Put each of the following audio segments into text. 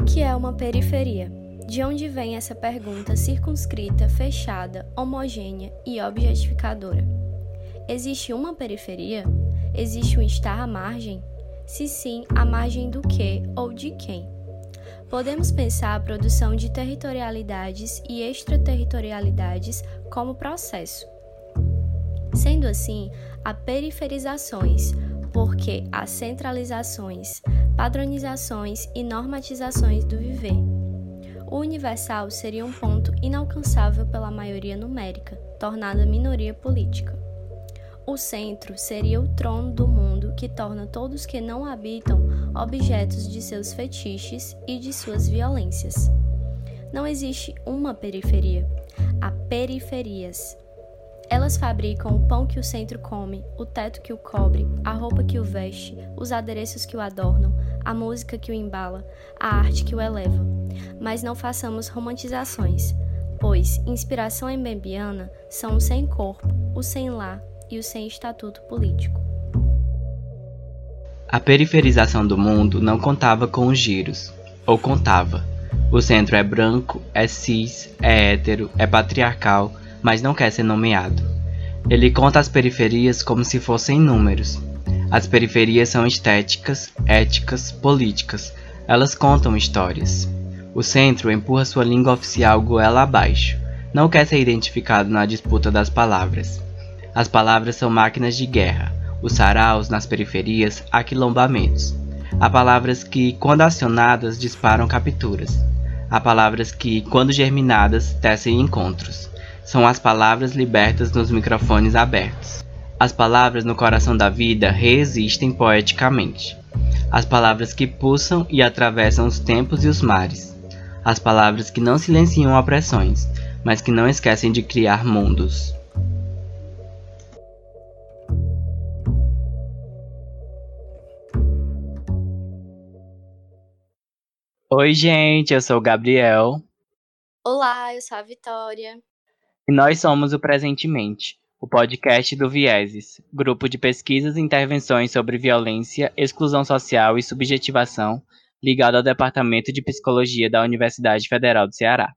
O que é uma periferia? De onde vem essa pergunta circunscrita, fechada, homogênea e objetificadora? Existe uma periferia? Existe um estar à margem? Se sim, à margem do que ou de quem? Podemos pensar a produção de territorialidades e extraterritorialidades como processo. Sendo assim, há periferizações, porque há centralizações, padronizações e normatizações do viver. O universal seria um ponto inalcançável pela maioria numérica, tornada minoria política. O centro seria o trono do mundo que torna todos que não habitam objetos de seus fetiches e de suas violências. Não existe uma periferia, há periferias. Elas fabricam o pão que o centro come, o teto que o cobre, a roupa que o veste, os adereços que o adornam, a música que o embala, a arte que o eleva. Mas não façamos romantizações, pois inspiração embembiana são o sem corpo, o sem lar e o sem estatuto político. A periferização do mundo não contava com os giros, ou contava. O centro é branco, é cis, é hétero, é patriarcal mas não quer ser nomeado. Ele conta as periferias como se fossem números. As periferias são estéticas, éticas, políticas. Elas contam histórias. O centro empurra sua língua oficial goela abaixo. Não quer ser identificado na disputa das palavras. As palavras são máquinas de guerra. Os saraus nas periferias, aquilombamentos. Há palavras que, quando acionadas, disparam capturas. Há palavras que, quando germinadas, tecem encontros são as palavras libertas nos microfones abertos. As palavras no coração da vida reexistem poeticamente. As palavras que pulsam e atravessam os tempos e os mares. As palavras que não silenciam opressões, mas que não esquecem de criar mundos. Oi, gente, eu sou o Gabriel. Olá, eu sou a Vitória. E nós somos o Presentemente, o podcast do Vieses, grupo de pesquisas e intervenções sobre violência, exclusão social e subjetivação, ligado ao Departamento de Psicologia da Universidade Federal do Ceará.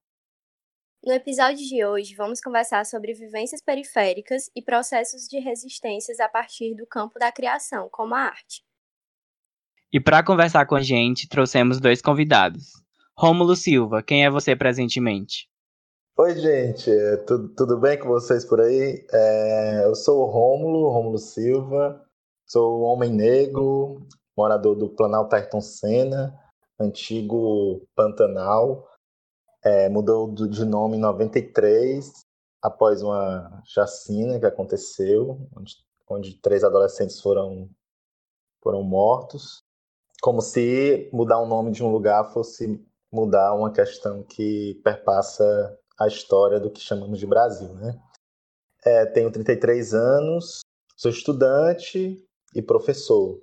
No episódio de hoje, vamos conversar sobre vivências periféricas e processos de resistências a partir do campo da criação, como a arte. E para conversar com a gente, trouxemos dois convidados. Rômulo Silva, quem é você presentemente? Oi, gente, tudo, tudo bem com vocês por aí? É, eu sou o Rômulo, Rômulo Silva, sou homem negro, morador do Planalto Ayrton Senna, antigo Pantanal, é, mudou de nome em 93, após uma chacina que aconteceu, onde, onde três adolescentes foram, foram mortos, como se mudar o nome de um lugar fosse mudar uma questão que perpassa a história do que chamamos de Brasil. Né? É, tenho 33 anos, sou estudante e professor.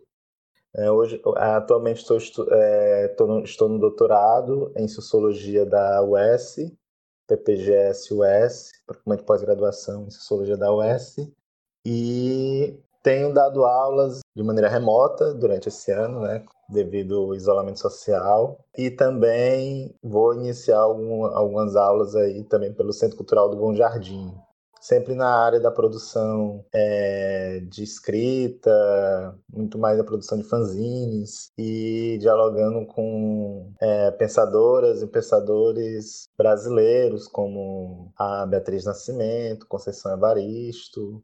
É, hoje, atualmente estou, é, no, estou no doutorado em Sociologia da UES, PPGS-US, de pós-graduação em Sociologia da UES, e tenho dado aulas de maneira remota durante esse ano, né, devido ao isolamento social. E também vou iniciar algum, algumas aulas aí também pelo Centro Cultural do Bom Jardim. Sempre na área da produção é, de escrita, muito mais da produção de fanzines e dialogando com é, pensadoras e pensadores brasileiros como a Beatriz Nascimento, Conceição Evaristo.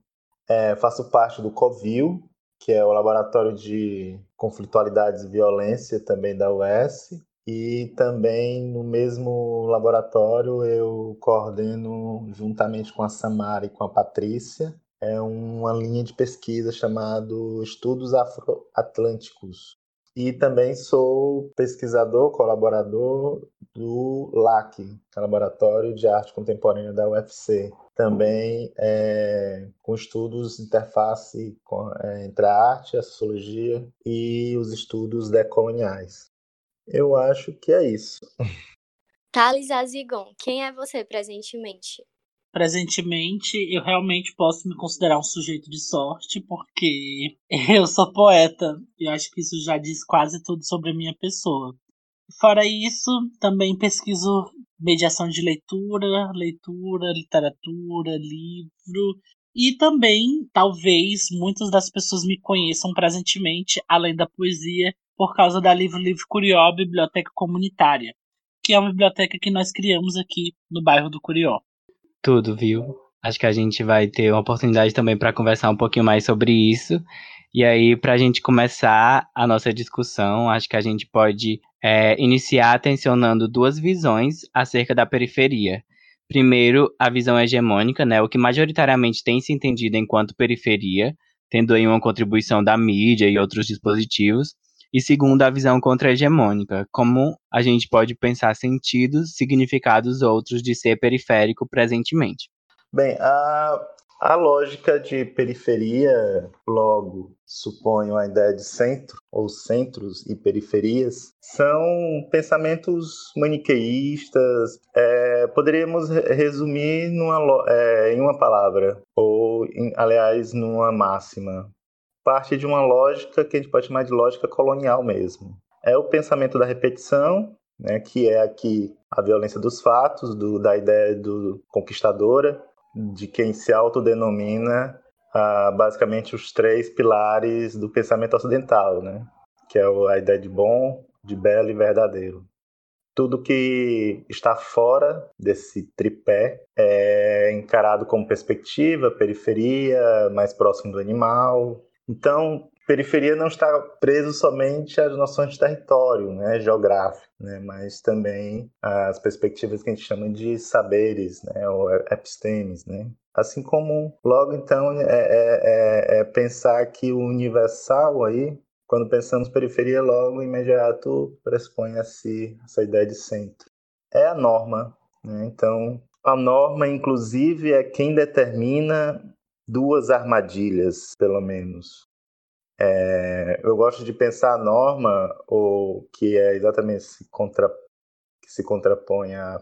É, faço parte do Covil, que é o Laboratório de Conflitualidades e Violência também da UES. E também no mesmo laboratório eu coordeno, juntamente com a Samara e com a Patrícia, é uma linha de pesquisa chamada Estudos Afro-Atlânticos. E também sou pesquisador, colaborador do LAC, é Laboratório de Arte Contemporânea da UFC também é, com estudos interface com, é, entre a arte, a sociologia e os estudos decoloniais. Eu acho que é isso. Thales Azigon, quem é você presentemente? Presentemente, eu realmente posso me considerar um sujeito de sorte, porque eu sou poeta. E acho que isso já diz quase tudo sobre a minha pessoa. Fora isso, também pesquiso mediação de leitura, leitura, literatura, livro. E também, talvez, muitas das pessoas me conheçam presentemente, além da poesia, por causa da Livro Livre Curió Biblioteca Comunitária, que é uma biblioteca que nós criamos aqui no bairro do Curió. Tudo, viu? Acho que a gente vai ter uma oportunidade também para conversar um pouquinho mais sobre isso. E aí, para a gente começar a nossa discussão, acho que a gente pode é, iniciar tensionando duas visões acerca da periferia. Primeiro, a visão hegemônica, né, o que majoritariamente tem se entendido enquanto periferia, tendo aí uma contribuição da mídia e outros dispositivos. E segundo, a visão contra-hegemônica, como a gente pode pensar sentidos, significados outros de ser periférico presentemente. Bem, a a lógica de periferia, logo, suponho a ideia de centro, ou centros e periferias, são pensamentos maniqueístas. É, poderíamos resumir numa, é, em uma palavra, ou, em, aliás, numa máxima. Parte de uma lógica que a gente pode chamar de lógica colonial mesmo. É o pensamento da repetição, né, que é aqui a violência dos fatos, do, da ideia do conquistadora, de quem se autodenomina ah, basicamente os três pilares do pensamento ocidental, né? que é a ideia de bom, de belo e verdadeiro. Tudo que está fora desse tripé é encarado como perspectiva, periferia, mais próximo do animal. Então, periferia não está preso somente às noções de território, né, geográfico, né, mas também às perspectivas que a gente chama de saberes, né, ou epistemes, né. Assim como, logo então, é, é, é, é pensar que o universal aí, quando pensamos periferia, logo imediato pressupõe-se essa ideia de centro. É a norma, né, então a norma, inclusive, é quem determina duas armadilhas, pelo menos. É, eu gosto de pensar a norma, ou que é exatamente se contra, que se contrapõe à,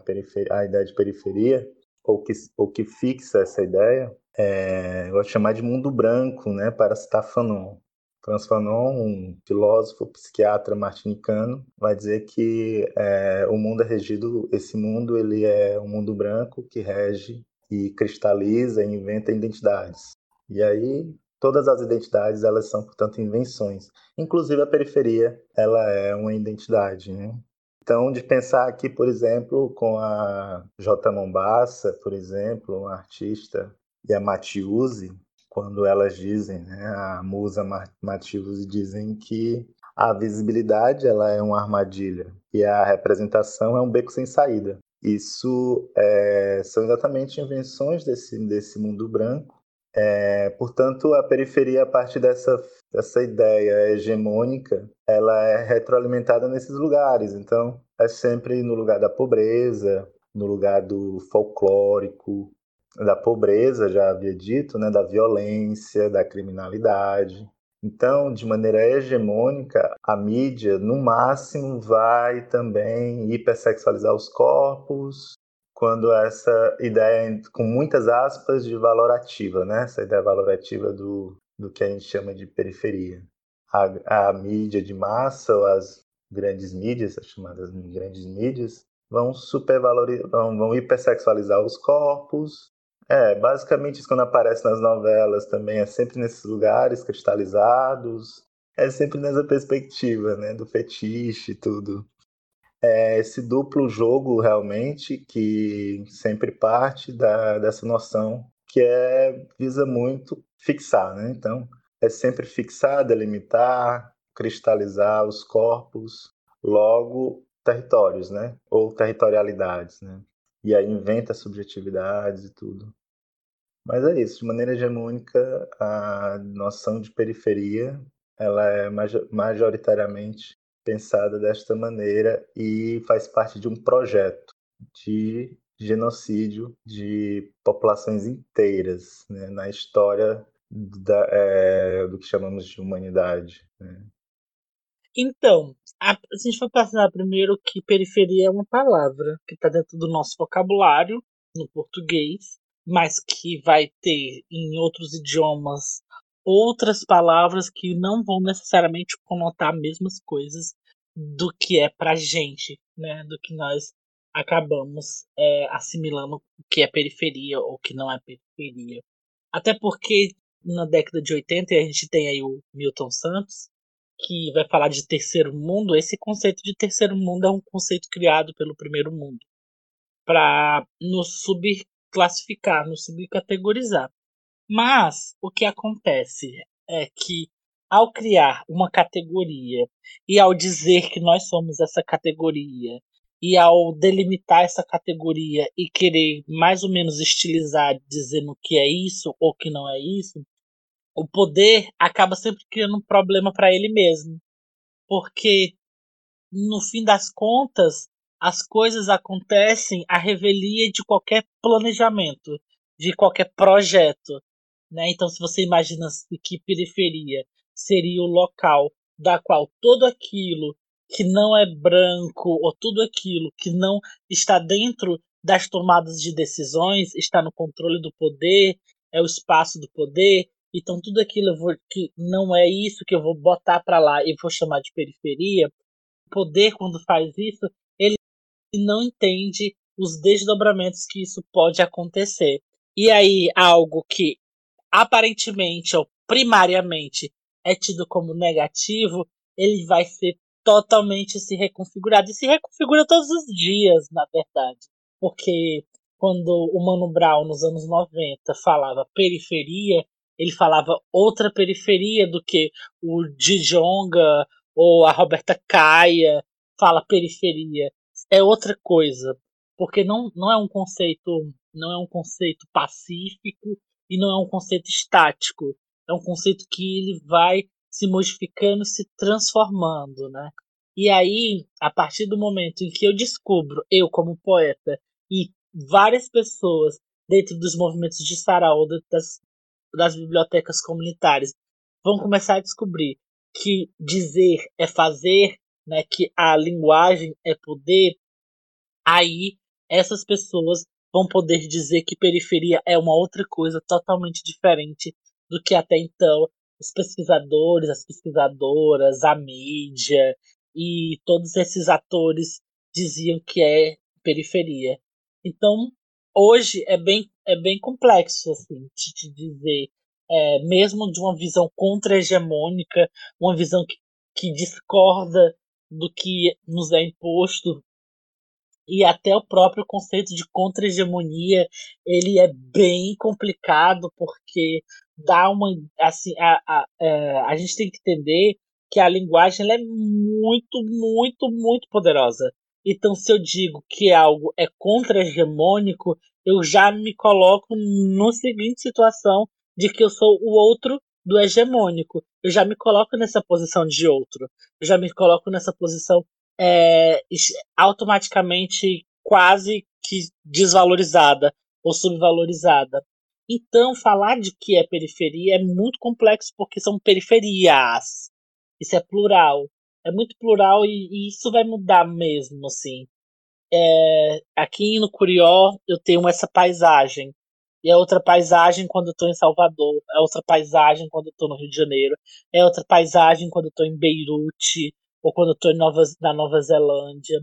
à ideia de periferia, ou que, ou que fixa essa ideia, é, eu gosto de chamar de mundo branco, né, para citar Fanon. Franz Fanon, um filósofo, psiquiatra martinicano, vai dizer que é, o mundo é regido, esse mundo ele é um mundo branco que rege e cristaliza e inventa identidades. E aí Todas as identidades elas são, portanto, invenções. Inclusive a periferia, ela é uma identidade, né? Então, de pensar aqui, por exemplo, com a J. Mombassa, por exemplo, uma artista, e a Matiusi, quando elas dizem, né, a musa Matiusi dizem que a visibilidade ela é uma armadilha e a representação é um beco sem saída. Isso é, são exatamente invenções desse, desse mundo branco é, portanto, a periferia, a partir dessa, dessa ideia hegemônica, ela é retroalimentada nesses lugares. Então, é sempre no lugar da pobreza, no lugar do folclórico, da pobreza, já havia dito, né, da violência, da criminalidade. Então, de maneira hegemônica, a mídia, no máximo, vai também hipersexualizar os corpos, quando essa ideia, com muitas aspas, de valorativa, né? essa ideia valorativa do, do que a gente chama de periferia. A, a mídia de massa, ou as grandes mídias, as chamadas grandes mídias, vão supervalorizar, vão, vão hipersexualizar os corpos. É, basicamente isso quando aparece nas novelas também é sempre nesses lugares cristalizados, é sempre nessa perspectiva, né, do fetiche e tudo é esse duplo jogo realmente que sempre parte da, dessa noção que é visa muito fixar, né? Então é sempre fixar, delimitar, cristalizar os corpos, logo territórios, né? Ou territorialidades, né? E aí inventa subjetividades e tudo. Mas é isso, de maneira hegemônica, a noção de periferia ela é majoritariamente pensada desta maneira e faz parte de um projeto de genocídio de populações inteiras né, na história da, é, do que chamamos de humanidade. Né. Então, a, a gente vai pensar primeiro que periferia é uma palavra que está dentro do nosso vocabulário no português, mas que vai ter em outros idiomas outras palavras que não vão necessariamente conotar as mesmas coisas do que é pra gente, né? Do que nós acabamos é, assimilando o que é periferia ou o que não é periferia. Até porque na década de 80 a gente tem aí o Milton Santos, que vai falar de terceiro mundo. Esse conceito de terceiro mundo é um conceito criado pelo primeiro mundo para nos subclassificar, nos subcategorizar. Mas o que acontece é que ao criar uma categoria e ao dizer que nós somos essa categoria e ao delimitar essa categoria e querer mais ou menos estilizar dizendo que é isso ou que não é isso, o poder acaba sempre criando um problema para ele mesmo. Porque no fim das contas, as coisas acontecem à revelia de qualquer planejamento, de qualquer projeto. Né? Então, se você imagina que periferia seria o local da qual tudo aquilo que não é branco ou tudo aquilo que não está dentro das tomadas de decisões está no controle do poder, é o espaço do poder. Então tudo aquilo vou, que não é isso que eu vou botar para lá e vou chamar de periferia. O poder quando faz isso, ele não entende os desdobramentos que isso pode acontecer. E aí algo que aparentemente ou primariamente é tido como negativo, ele vai ser totalmente se reconfigurado. E se reconfigura todos os dias, na verdade. Porque quando o Mano Brown, nos anos 90, falava periferia, ele falava outra periferia do que o Djonga ou a Roberta Caia fala periferia. É outra coisa. Porque não, não é um conceito não é um conceito pacífico e não é um conceito estático. É um conceito que ele vai se modificando, se transformando, né? E aí, a partir do momento em que eu descubro, eu como poeta, e várias pessoas dentro dos movimentos de sarau, das, das bibliotecas comunitárias, vão começar a descobrir que dizer é fazer, né, que a linguagem é poder, aí essas pessoas vão poder dizer que periferia é uma outra coisa totalmente diferente do que até então os pesquisadores, as pesquisadoras, a mídia e todos esses atores diziam que é periferia. Então, hoje é bem, é bem complexo assim, de te dizer, é, mesmo de uma visão contra-hegemônica, uma visão que, que discorda do que nos é imposto e até o próprio conceito de contra-hegemonia ele é bem complicado porque dá uma assim a, a, a, é, a gente tem que entender que a linguagem é muito muito muito poderosa. Então se eu digo que algo é contra-hegemônico eu já me coloco no seguinte situação de que eu sou o outro do hegemônico. Eu já me coloco nessa posição de outro. Eu já me coloco nessa posição é, automaticamente quase que desvalorizada ou subvalorizada. Então, falar de que é periferia é muito complexo porque são periferias. Isso é plural. É muito plural e, e isso vai mudar mesmo, assim. É, aqui no Curió eu tenho essa paisagem. E é outra paisagem quando eu tô em Salvador. É outra paisagem quando eu tô no Rio de Janeiro. É outra paisagem quando eu tô em Beirute ou quando eu estou Nova, na Nova Zelândia.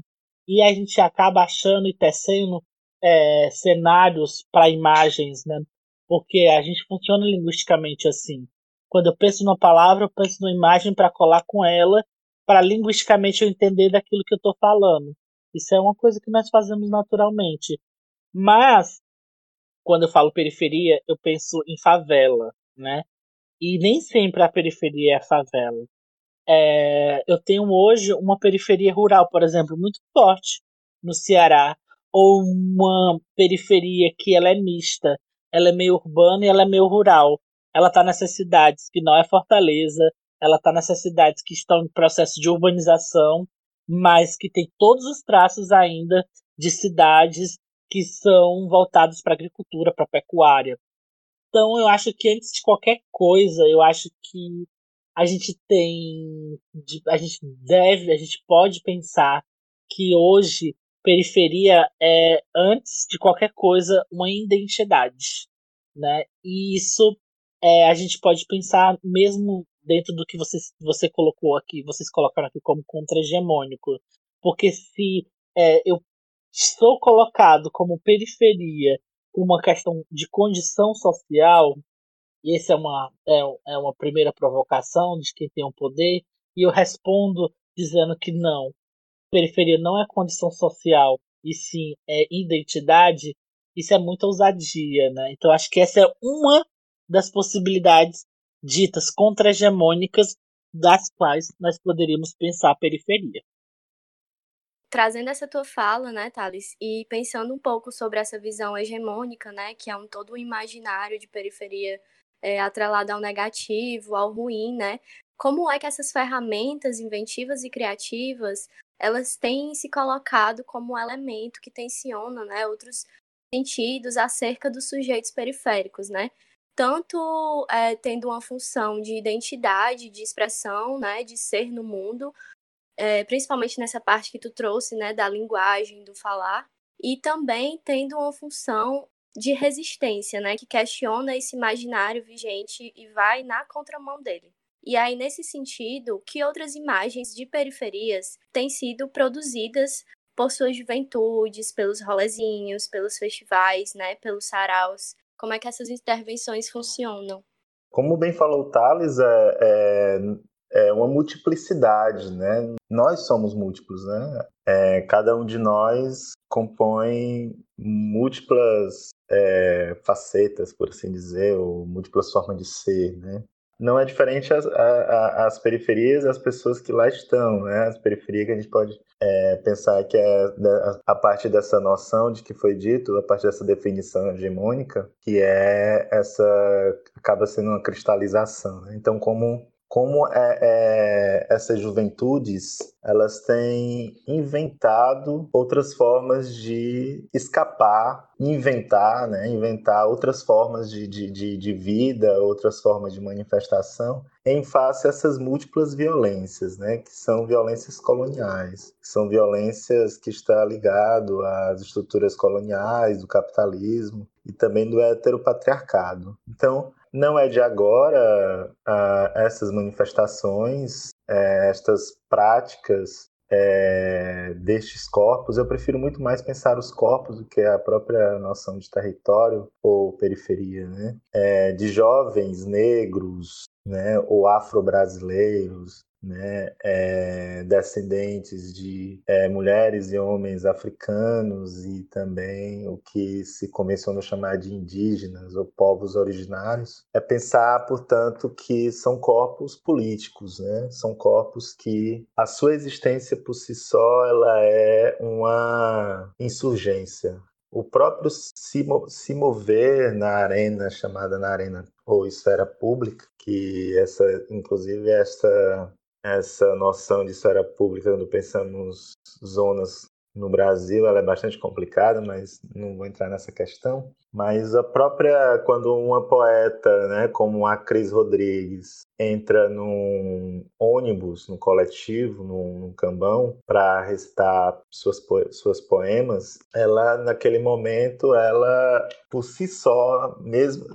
E a gente acaba achando e tecendo é, cenários para imagens, né? Porque a gente funciona linguisticamente assim. Quando eu penso numa palavra, eu penso numa imagem para colar com ela, para linguisticamente eu entender daquilo que eu estou falando. Isso é uma coisa que nós fazemos naturalmente. Mas, quando eu falo periferia, eu penso em favela, né? E nem sempre a periferia é a favela. É, eu tenho hoje uma periferia rural, por exemplo, muito forte no Ceará, ou uma periferia que ela é mista, ela é meio urbana e ela é meio rural. Ela está nessas cidades que não é Fortaleza, ela está nessas cidades que estão em processo de urbanização, mas que tem todos os traços ainda de cidades que são voltados para agricultura, para pecuária. Então eu acho que antes de qualquer coisa, eu acho que a gente tem, a gente deve, a gente pode pensar que hoje periferia é antes de qualquer coisa uma identidade, né? E isso é, a gente pode pensar mesmo dentro do que vocês, você colocou aqui, vocês colocaram aqui como contra-hegemônico. Porque se é, eu sou colocado como periferia uma questão de condição social, e essa é uma, é, é uma primeira provocação de quem tem o poder, e eu respondo dizendo que não, periferia não é condição social, e sim é identidade, isso é muita ousadia, né? Então acho que essa é uma das possibilidades ditas contra-hegemônicas das quais nós poderíamos pensar a periferia. Trazendo essa tua fala, né, Thales, e pensando um pouco sobre essa visão hegemônica, né, que é um todo um imaginário de periferia é, atrelado ao negativo, ao ruim, né, como é que essas ferramentas inventivas e criativas elas têm se colocado como elemento que tensiona né, outros sentidos acerca dos sujeitos periféricos, né? Tanto é, tendo uma função de identidade, de expressão, né, de ser no mundo, é, principalmente nessa parte que tu trouxe, né, da linguagem, do falar, e também tendo uma função de resistência, né, que questiona esse imaginário vigente e vai na contramão dele. E aí, nesse sentido, que outras imagens de periferias têm sido produzidas por suas juventudes, pelos rolezinhos, pelos festivais, né, pelos saraus? Como é que essas intervenções funcionam? Como bem falou o Thales, é, é, é uma multiplicidade, né? Nós somos múltiplos, né? É, cada um de nós compõe múltiplas é, facetas, por assim dizer, ou múltiplas formas de ser, né? não é diferente as, a, as periferias as pessoas que lá estão, né? As periferias que a gente pode é, pensar que é a partir dessa noção de que foi dito, a partir dessa definição hegemônica, que é essa acaba sendo uma cristalização. Né? Então, como como é, é, essas juventudes elas têm inventado outras formas de escapar, inventar, né? inventar outras formas de, de, de, vida, outras formas de manifestação em face a essas múltiplas violências, né? que são violências coloniais, são violências que estão ligado às estruturas coloniais, do capitalismo e também do heteropatriarcado. Então, não é de agora uh, essas manifestações, uh, estas práticas uh, destes corpos. Eu prefiro muito mais pensar os corpos do que a própria noção de território ou periferia, né? É, de jovens negros, né, ou afro-brasileiros, né, é, descendentes de é, mulheres e homens africanos e também o que se começou a chamar de indígenas ou povos originários, é pensar, portanto, que são corpos políticos, né? são corpos que a sua existência por si só ela é uma insurgência, o próprio se, se mover na arena chamada na arena ou esfera pública, que essa, inclusive essa essa noção de esfera pública, quando pensamos zonas no Brasil, ela é bastante complicada, mas não vou entrar nessa questão. Mas a própria, quando uma poeta, né, como a Cris Rodrigues, entra num ônibus, num coletivo, num, num cambão, para recitar suas, suas poemas, ela, naquele momento, ela, por si só, mesmo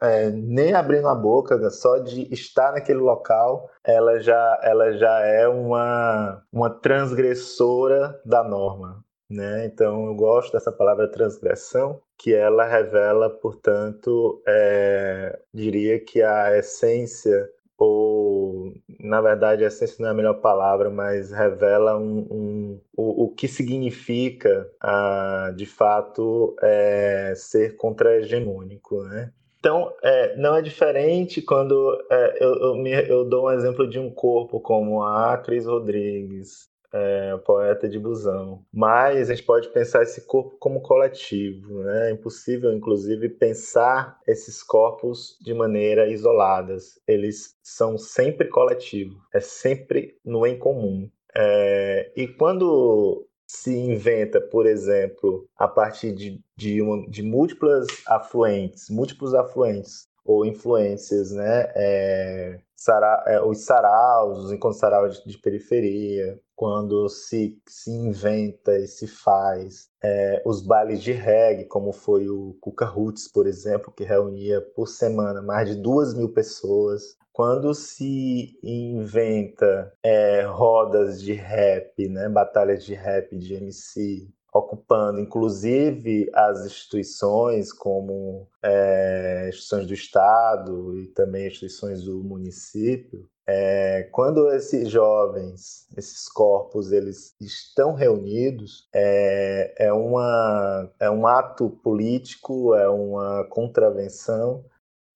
é, nem abrindo a boca, né, só de estar naquele local, ela já, ela já é uma, uma transgressora da norma. Né? Então, eu gosto dessa palavra transgressão, que ela revela, portanto, é, diria que a essência, ou na verdade, a essência não é a melhor palavra, mas revela um, um o, o, que significa, de fato, é, ser contra-hegemônico. Né? Então, é, não é diferente quando é, eu, eu, me, eu, dou um exemplo de um corpo como a Cris Rodrigues, é, poeta de Busão. Mas a gente pode pensar esse corpo como coletivo. Né? É impossível, inclusive, pensar esses corpos de maneira isoladas. Eles são sempre coletivos, é sempre no em comum. É, e quando se inventa, por exemplo, a partir de, de, uma, de múltiplas afluentes, múltiplos afluentes ou influências, né? É, sara, é, os saraus, os encontros saraus de, de, periferia, quando se, se inventa e se faz é, os bailes de reggae, como foi o Cuca Roots, por exemplo, que reunia por semana mais de duas mil pessoas, quando se inventa é, rodas de rap, né, batalhas de rap de MC, ocupando inclusive as instituições como é, instituições do Estado e também instituições do município, é, quando esses jovens, esses corpos, eles estão reunidos, é, é, uma, é um ato político, é uma contravenção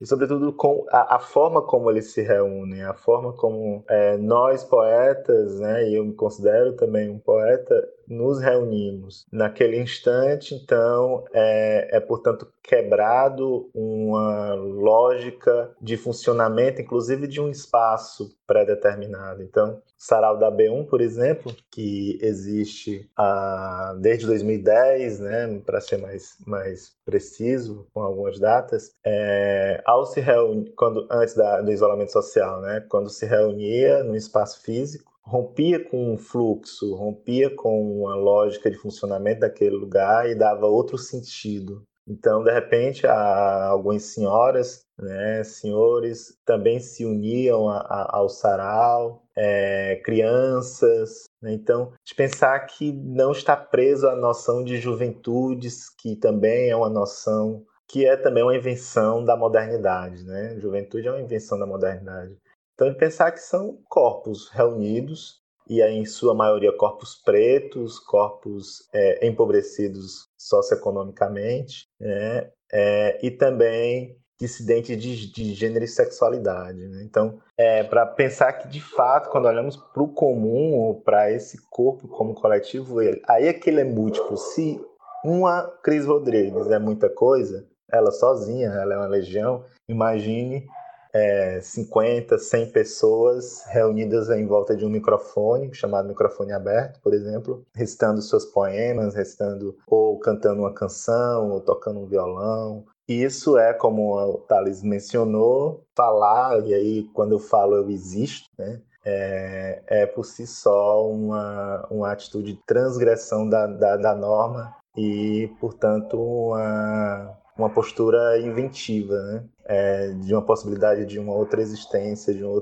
e sobretudo com a, a, forma como eles se reúnem, a forma como é, nós poetas, né, e eu me considero também um poeta, nos reunimos. Naquele instante, então, é, é portanto quebrado uma lógica de funcionamento, inclusive de um espaço pré-determinado. Então, Sarau da B1, por exemplo, que existe ah, desde 2010, né, para ser mais, mais preciso, com algumas datas, é, ao se reunir, quando, antes da, do isolamento social, né, quando se reunia no espaço físico, rompia com um fluxo, rompia com uma lógica de funcionamento daquele lugar e dava outro sentido. Então, de repente, algumas senhoras, né, senhores, também se uniam a, a, ao sarau, é, crianças. Né? Então, de pensar que não está preso à noção de juventudes, que também é uma noção que é também uma invenção da modernidade. Né? Juventude é uma invenção da modernidade. Então, de pensar que são corpos reunidos, e aí, em sua maioria, corpos pretos, corpos é, empobrecidos socioeconomicamente, né? É, e também dissidentes de, de gênero e sexualidade. Né? Então, é, para pensar que, de fato, quando olhamos para o comum, ou para esse corpo como coletivo, ele, aí é que ele é múltiplo. Se uma Cris Rodrigues é muita coisa, ela sozinha, ela é uma legião, imagine é, 50, 100 pessoas reunidas em volta de um microfone, chamado microfone aberto, por exemplo, recitando seus poemas, recitando ou cantando uma canção, ou tocando um violão. Isso é, como o Thales mencionou, falar, e aí quando eu falo eu existo, né? É, é por si só uma, uma atitude de transgressão da, da, da norma e, portanto, uma, uma postura inventiva, né? É, de uma possibilidade de uma outra existência, de, um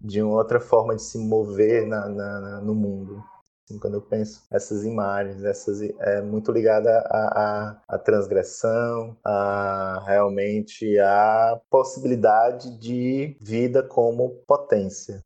de uma outra forma de se mover na, na, na no mundo. Assim, quando eu penso essas imagens, essas é muito ligada à, à transgressão, a realmente a possibilidade de vida como potência.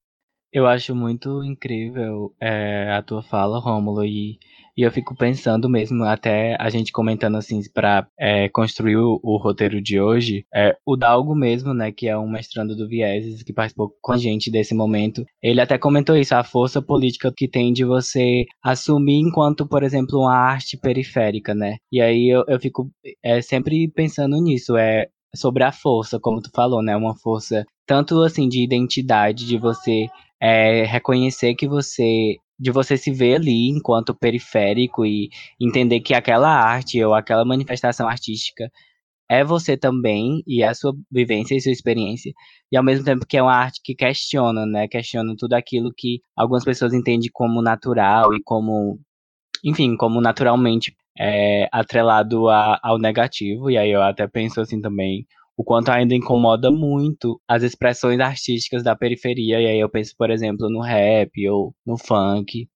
Eu acho muito incrível é, a tua fala, Rômulo, e e eu fico pensando mesmo, até a gente comentando assim, para é, construir o, o, roteiro de hoje, é, o Dalgo mesmo, né, que é um mestrando do Vieses, que participou com a gente desse momento, ele até comentou isso, a força política que tem de você assumir enquanto, por exemplo, uma arte periférica, né? E aí eu, eu fico é, sempre pensando nisso, é sobre a força, como tu falou, né? Uma força tanto assim de identidade, de você é, reconhecer que você de você se ver ali enquanto periférico e entender que aquela arte ou aquela manifestação artística é você também e é a sua vivência e sua experiência e ao mesmo tempo que é uma arte que questiona, né? Questiona tudo aquilo que algumas pessoas entendem como natural e como, enfim, como naturalmente é, atrelado a, ao negativo. E aí eu até penso assim também o quanto ainda incomoda muito as expressões artísticas da periferia. E aí eu penso, por exemplo, no rap ou no funk.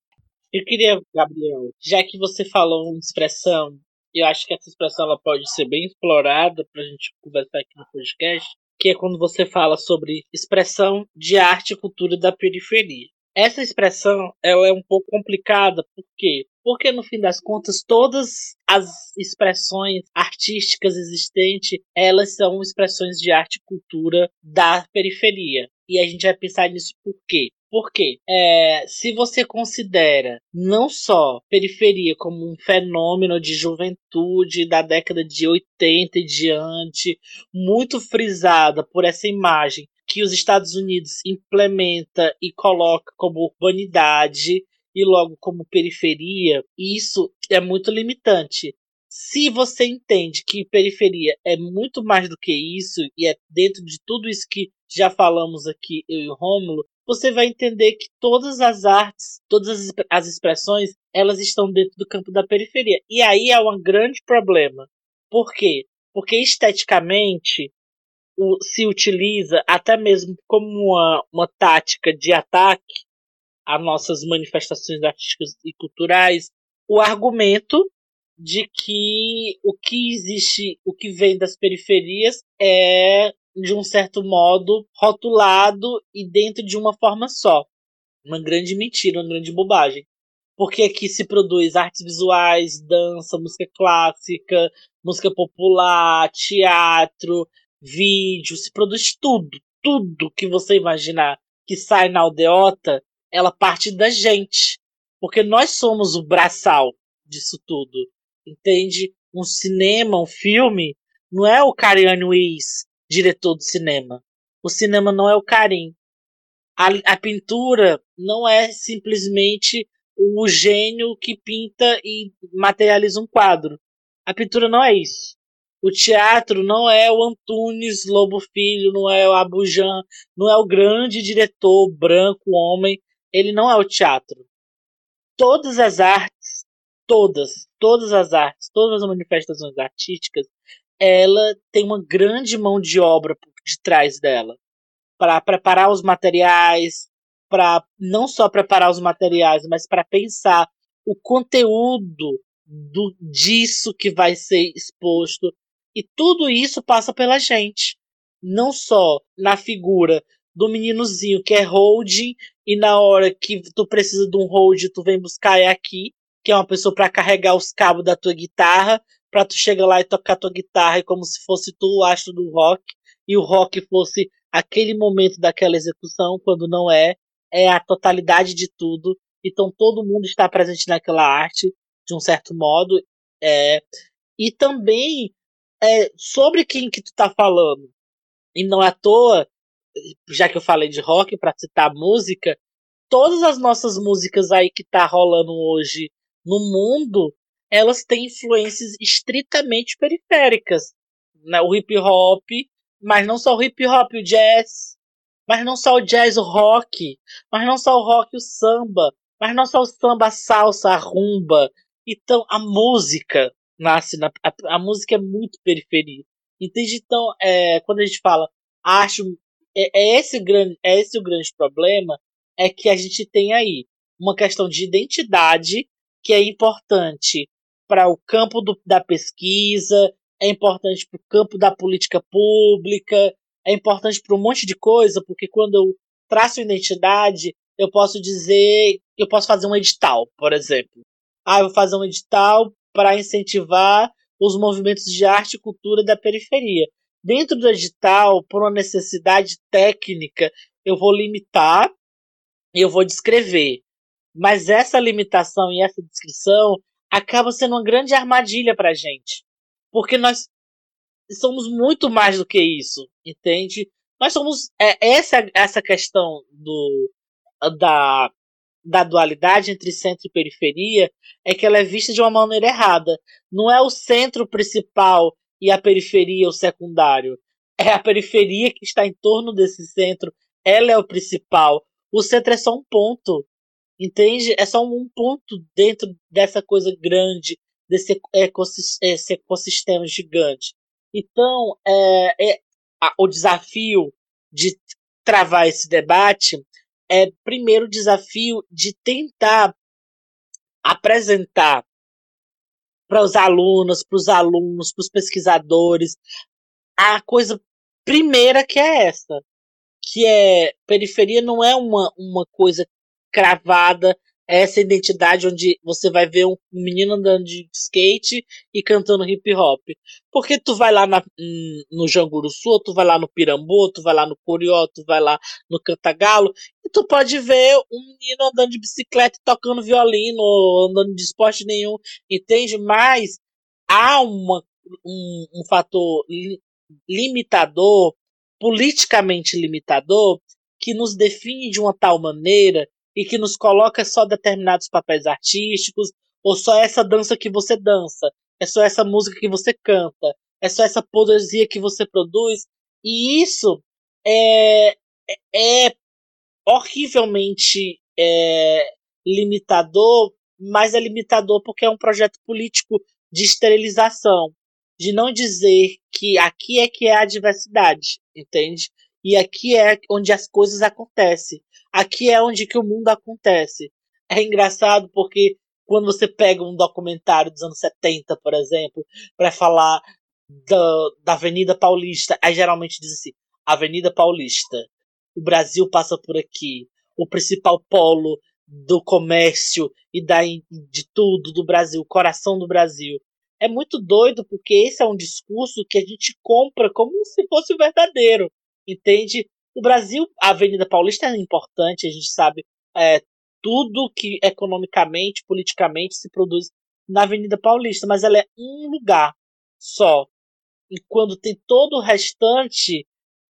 Eu queria, Gabriel, já que você falou uma expressão, eu acho que essa expressão ela pode ser bem explorada para a gente conversar aqui no podcast, que é quando você fala sobre expressão de arte e cultura da periferia. Essa expressão ela é um pouco complicada, por quê? Porque no fim das contas todas as expressões artísticas existentes, elas são expressões de arte e cultura da periferia. E a gente vai pensar nisso por quê? Porque é, se você considera não só periferia como um fenômeno de juventude da década de 80 e diante, muito frisada por essa imagem que os Estados Unidos implementa e coloca como urbanidade e logo como periferia, isso é muito limitante. Se você entende que periferia é muito mais do que isso e é dentro de tudo isso que já falamos aqui eu e o Rômulo, você vai entender que todas as artes, todas as expressões, elas estão dentro do campo da periferia. E aí é um grande problema. Por quê? Porque esteticamente se utiliza até mesmo como uma, uma tática de ataque a nossas manifestações artísticas e culturais o argumento de que o que existe, o que vem das periferias é de um certo modo rotulado e dentro de uma forma só. Uma grande mentira, uma grande bobagem. Porque aqui se produz artes visuais, dança, música clássica, música popular, teatro, vídeo, se produz tudo, tudo que você imaginar que sai na aldeota, ela parte da gente. Porque nós somos o braçal disso tudo. Entende? Um cinema, um filme, não é o Cariane Weiss, diretor do cinema. O cinema não é o Karim. A, a pintura não é simplesmente o gênio que pinta e materializa um quadro. A pintura não é isso. O teatro não é o Antunes Lobo Filho, não é o Abujan, não é o grande diretor branco, homem. Ele não é o teatro. Todas as artes, todas, todas as artes, todas as manifestações artísticas, ela tem uma grande mão de obra por detrás dela para preparar os materiais, para não só preparar os materiais, mas para pensar o conteúdo do, disso que vai ser exposto. E tudo isso passa pela gente. Não só na figura do meninozinho que é holding e na hora que tu precisa de um hold, tu vem buscar é aqui, que é uma pessoa para carregar os cabos da tua guitarra, para tu chegar lá e tocar tua guitarra como se fosse tu o astro do rock e o rock fosse aquele momento daquela execução, quando não é, é a totalidade de tudo. Então todo mundo está presente naquela arte, de um certo modo. É, e também é, sobre quem que tu tá falando. E não à toa, já que eu falei de rock, para citar música, todas as nossas músicas aí que tá rolando hoje no mundo, elas têm influências estritamente periféricas. Né? O hip hop mas não só o hip hop, o jazz, mas não só o jazz, o rock, mas não só o rock, o samba, mas não só o samba, a salsa, a rumba. Então a música nasce na a, a música é muito periferia. Entende? Então, é, quando a gente fala acho é, é esse grande é esse o grande problema é que a gente tem aí uma questão de identidade que é importante para o campo do, da pesquisa, é importante para o campo da política pública, é importante para um monte de coisa, porque quando eu traço identidade, eu posso dizer, eu posso fazer um edital, por exemplo. Ah, eu vou fazer um edital para incentivar os movimentos de arte e cultura da periferia. Dentro do edital, por uma necessidade técnica, eu vou limitar e eu vou descrever. Mas essa limitação e essa descrição acaba sendo uma grande armadilha para a gente. Porque nós somos muito mais do que isso, entende? Nós somos. É, essa, essa questão do, da, da dualidade entre centro e periferia é que ela é vista de uma maneira errada. Não é o centro principal e a periferia o secundário. É a periferia que está em torno desse centro. Ela é o principal. O centro é só um ponto. Entende? É só um ponto dentro dessa coisa grande desse ecossistema gigante. Então, é, é, o desafio de travar esse debate é, primeiro, desafio de tentar apresentar para os alunos, para os alunos, para os pesquisadores, a coisa primeira que é essa, que é periferia não é uma, uma coisa cravada essa identidade onde você vai ver um menino andando de skate e cantando hip hop. Porque tu vai lá na, no Janguruçu, tu vai lá no Pirambu, tu vai lá no Curió, tu vai lá no Cantagalo, e tu pode ver um menino andando de bicicleta tocando violino, ou andando de esporte nenhum, entende? Mas há uma, um, um fator limitador, politicamente limitador, que nos define de uma tal maneira e que nos coloca só determinados papéis artísticos, ou só essa dança que você dança, é só essa música que você canta, é só essa poesia que você produz, e isso é, é, é horrivelmente é, limitador, mas é limitador porque é um projeto político de esterilização. de não dizer que aqui é que é a diversidade, entende? E aqui é onde as coisas acontecem. Aqui é onde que o mundo acontece. É engraçado porque quando você pega um documentário dos anos 70, por exemplo, para falar da, da Avenida Paulista, aí geralmente diz assim: Avenida Paulista, o Brasil passa por aqui, o principal polo do comércio e da, de tudo do Brasil, coração do Brasil. É muito doido porque esse é um discurso que a gente compra como se fosse verdadeiro, entende? O Brasil, a Avenida Paulista é importante, a gente sabe é, tudo que economicamente, politicamente se produz na Avenida Paulista, mas ela é um lugar só. E quando tem todo o restante,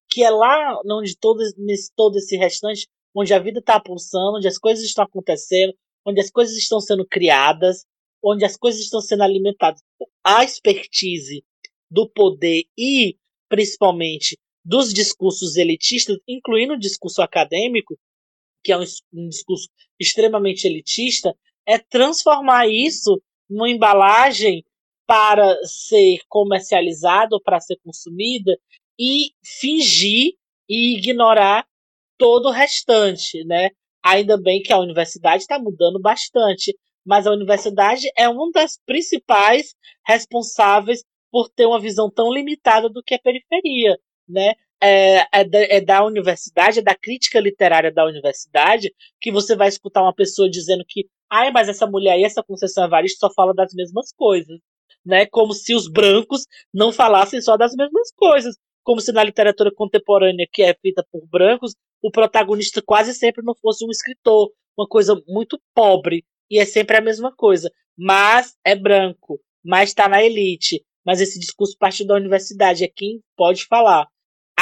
que é lá onde todo, nesse, todo esse restante, onde a vida está pulsando, onde as coisas estão acontecendo, onde as coisas estão sendo criadas, onde as coisas estão sendo alimentadas. A expertise do poder e, principalmente, dos discursos elitistas, incluindo o discurso acadêmico, que é um, um discurso extremamente elitista, é transformar isso numa embalagem para ser comercializada ou para ser consumida e fingir e ignorar todo o restante, né? Ainda bem que a universidade está mudando bastante, mas a universidade é uma das principais responsáveis por ter uma visão tão limitada do que é periferia, né? é, é, da, é, da, universidade, é da crítica literária da universidade, que você vai escutar uma pessoa dizendo que, ai, mas essa mulher aí, essa Conceição Evaristo só fala das mesmas coisas. Né? Como se os brancos não falassem só das mesmas coisas. Como se na literatura contemporânea, que é feita por brancos, o protagonista quase sempre não fosse um escritor. Uma coisa muito pobre. E é sempre a mesma coisa. Mas é branco. Mas está na elite. Mas esse discurso parte da universidade. É quem pode falar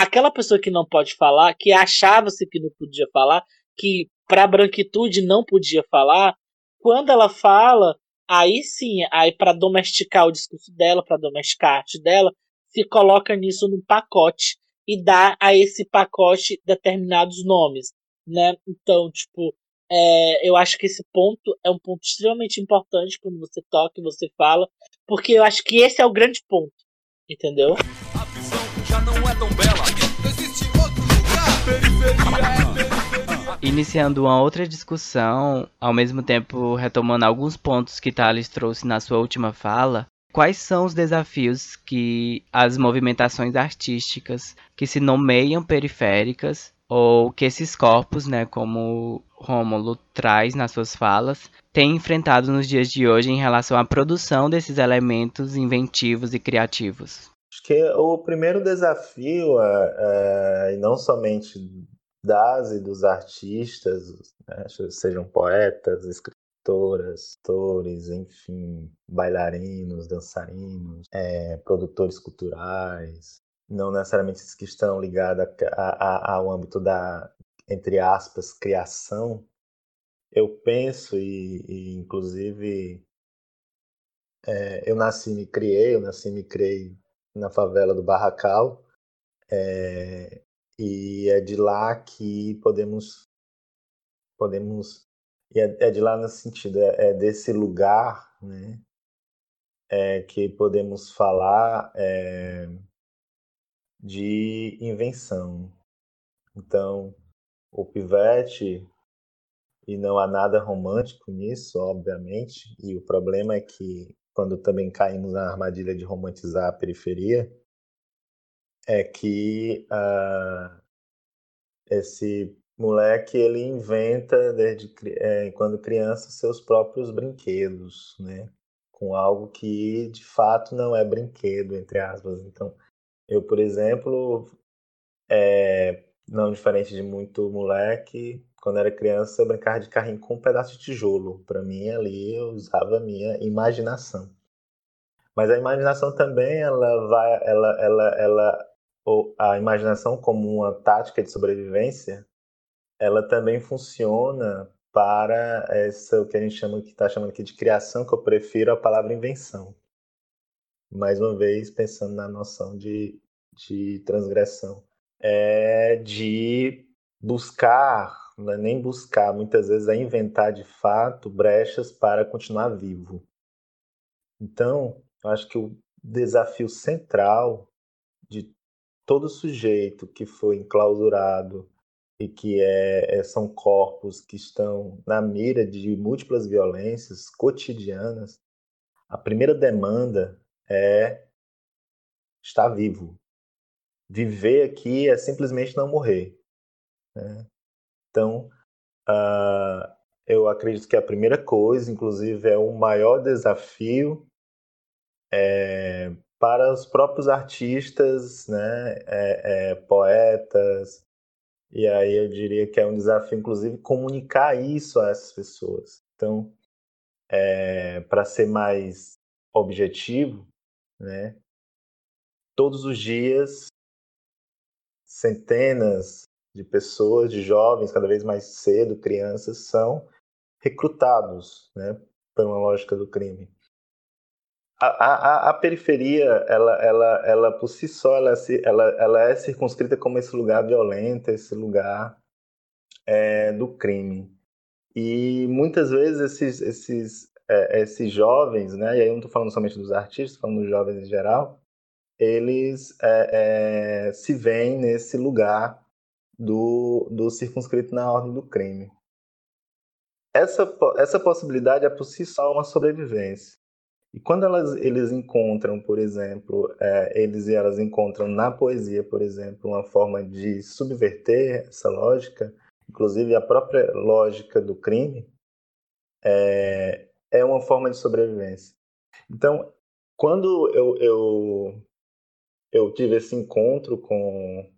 aquela pessoa que não pode falar, que achava-se que não podia falar, que para branquitude não podia falar, quando ela fala, aí sim, aí para domesticar o discurso dela, para domesticar a arte dela, se coloca nisso num pacote e dá a esse pacote determinados nomes, né? Então, tipo, é, eu acho que esse ponto é um ponto extremamente importante quando você toca e você fala, porque eu acho que esse é o grande ponto, entendeu? Já não é tão bela. Existe outro lugar. Periferia é periferia. Iniciando uma outra discussão, ao mesmo tempo retomando alguns pontos que Thales trouxe na sua última fala, quais são os desafios que as movimentações artísticas que se nomeiam periféricas ou que esses corpos, né, como Rômulo traz nas suas falas, têm enfrentado nos dias de hoje em relação à produção desses elementos inventivos e criativos? Acho que o primeiro desafio, é, é, e não somente das e dos artistas, né, sejam poetas, escritoras, atores, enfim, bailarinos, dançarinos, é, produtores culturais, não necessariamente esses que estão ligados a, a, ao âmbito da, entre aspas, criação, eu penso e, e inclusive é, eu nasci e me criei, eu nasci e me criei na favela do Barracal. É, e é de lá que podemos podemos e é, é de lá no sentido é, é desse lugar né é, que podemos falar é, de invenção então o pivete e não há nada romântico nisso obviamente e o problema é que quando também caímos na armadilha de romantizar a periferia, é que uh, esse moleque ele inventa desde é, quando criança seus próprios brinquedos, né? Com algo que de fato não é brinquedo entre aspas. Então, eu por exemplo, é, não diferente de muito moleque, quando era criança, eu brincava de carrinho com um pedaço de tijolo. Para mim, ali, eu usava a minha imaginação. Mas a imaginação também, ela vai, ela, ela, ela, a imaginação como uma tática de sobrevivência, ela também funciona para essa o que a gente chama que está chamando aqui de criação, que eu prefiro a palavra invenção. Mais uma vez pensando na noção de, de transgressão, é de buscar é nem buscar, muitas vezes é inventar de fato brechas para continuar vivo. Então, eu acho que o, desafio central de todo sujeito que foi enclausurado e que é, é, são corpos que estão na mira de múltiplas violências cotidianas, a primeira demanda é estar vivo. Viver aqui é simplesmente não morrer. Né? Então, uh, eu acredito que a primeira coisa, inclusive, é o maior desafio é, para os próprios artistas, né, é, é, poetas, e aí eu diria que é um desafio, inclusive, comunicar isso a essas pessoas. Então, é, para ser mais objetivo, né, todos os dias, centenas de pessoas, de jovens, cada vez mais cedo, crianças, são recrutados né, pela lógica do crime a, a, a, periferia, ela, ela, ela por si só, ela, ela, ela é circunscrita como esse lugar violento, esse lugar é, do crime. E muitas vezes esses, esses, é, esses jovens, né, e aí eu não estou falando somente dos artistas, estou falando dos jovens em geral, eles é, é, se veem nesse lugar do, do circunscrito na ordem do crime. Essa, essa possibilidade é por si só uma sobrevivência. E quando elas, eles encontram, por exemplo, é, eles e elas encontram na poesia, por exemplo, uma forma de subverter essa lógica, inclusive a própria lógica do crime, é, é uma forma de sobrevivência. Então, quando eu, eu, eu tive esse encontro com,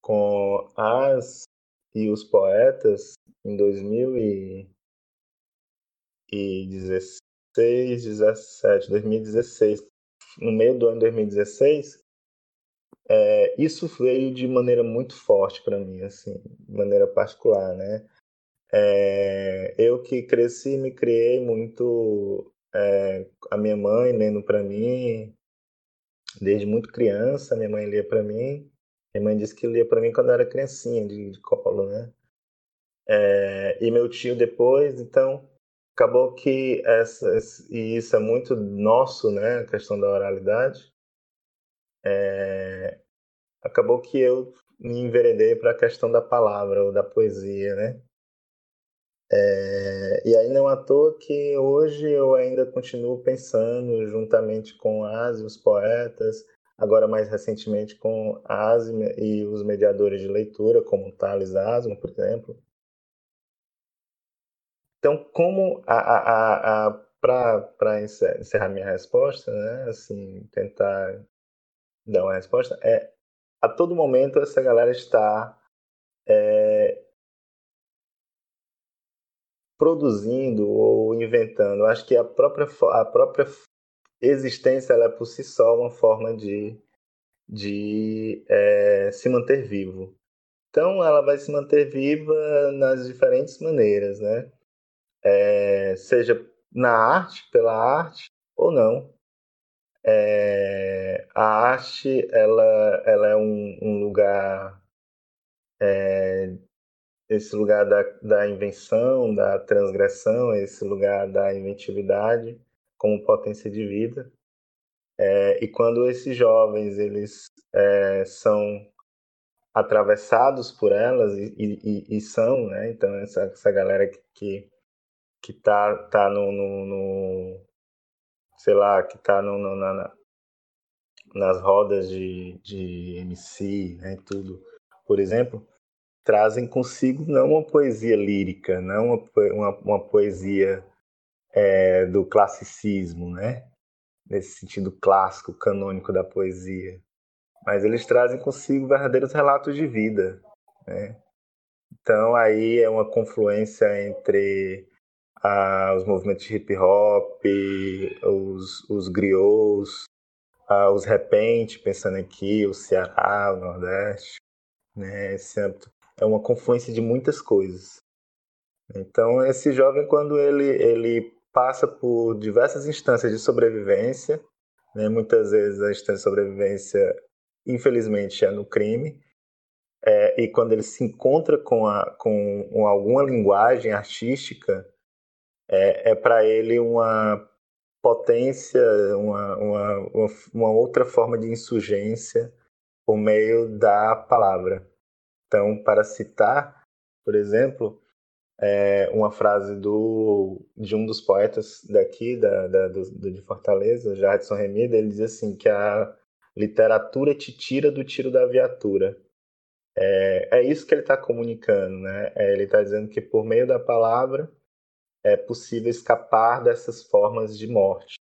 com as e os poetas em 2016, 2016, 17, 2016, no meio do ano de 2016, é, isso veio de maneira muito forte para mim, assim, de maneira particular, né? É, eu que cresci, me criei muito é, a minha mãe lendo para mim, desde muito criança, minha mãe lia para mim. Minha mãe disse que lia para mim quando eu era criancinha, de, de colo, né? É, e meu tio depois, então acabou que essa, e isso é muito nosso, né, a questão da oralidade, é, acabou que eu me enveredei para a questão da palavra ou da poesia, né? É, e aí não à toa que hoje eu ainda continuo pensando juntamente com as os poetas, agora mais recentemente com as e os mediadores de leitura, como Thales Asmo, por exemplo, então, como a, a, a, para encerrar minha resposta, né, assim, tentar dar uma resposta, é a todo momento essa galera está é, produzindo ou inventando. Acho que a própria, a própria existência ela é por si só uma forma de, de é, se manter vivo. Então ela vai se manter viva nas diferentes maneiras, né? É, seja na arte, pela arte ou não. É, a arte ela, ela é um, um lugar, é, esse lugar da, da invenção, da transgressão, esse lugar da inventividade como potência de vida. É, e quando esses jovens eles é, são atravessados por elas e, e, e, são, né? Então essa, essa galera que, que que tá, tá no, no, no sei lá, que tá no, no na, nas rodas de, de MC, né, tudo, por exemplo, trazem consigo não uma poesia lírica, não uma, uma, uma poesia é, do classicismo, né, nesse sentido clássico, canônico da poesia, mas eles trazem consigo verdadeiros relatos de vida, né? Então aí é uma confluência entre ah, os movimentos de hip hop, os, os griots, ah, os repente, pensando aqui, o Ceará, o Nordeste, né? Esse é uma confluência de muitas coisas. Então, esse jovem, quando ele, ele passa por diversas instâncias de sobrevivência, né? muitas vezes a instância de sobrevivência, infelizmente, é no crime, é, e quando ele se encontra com, a, com alguma linguagem artística é, é para ele uma potência, uma, uma, uma outra forma de insurgência por meio da palavra. Então, para citar, por exemplo, é uma frase do, de um dos poetas daqui, da, da do, de Fortaleza, Jardson Remida, ele diz assim, que a literatura te tira do tiro da viatura. É, é isso que ele está comunicando, né? É, ele está dizendo que por meio da palavra é possível escapar dessas formas de morte.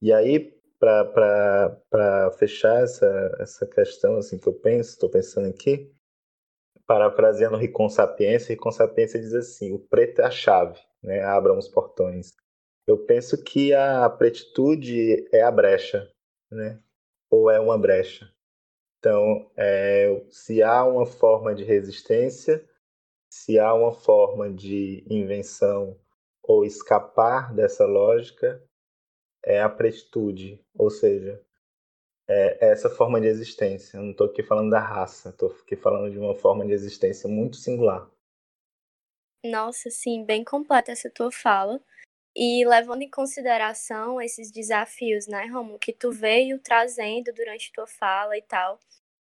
E aí, para fechar essa, essa questão assim que eu penso, estou pensando aqui, parafraseando Ricon Sapiência, Ricon Sapiência diz assim, o preto é a chave, né? abram os portões. Eu penso que a pretitude é a brecha, né? ou é uma brecha. Então, é, se há uma forma de resistência, se há uma forma de invenção ou escapar dessa lógica, é a pretitude, ou seja, é essa forma de existência. Eu não estou aqui falando da raça, estou aqui falando de uma forma de existência muito singular. Nossa, sim, bem completa essa tua fala. E levando em consideração esses desafios, né, Romulo, que tu veio trazendo durante tua fala e tal,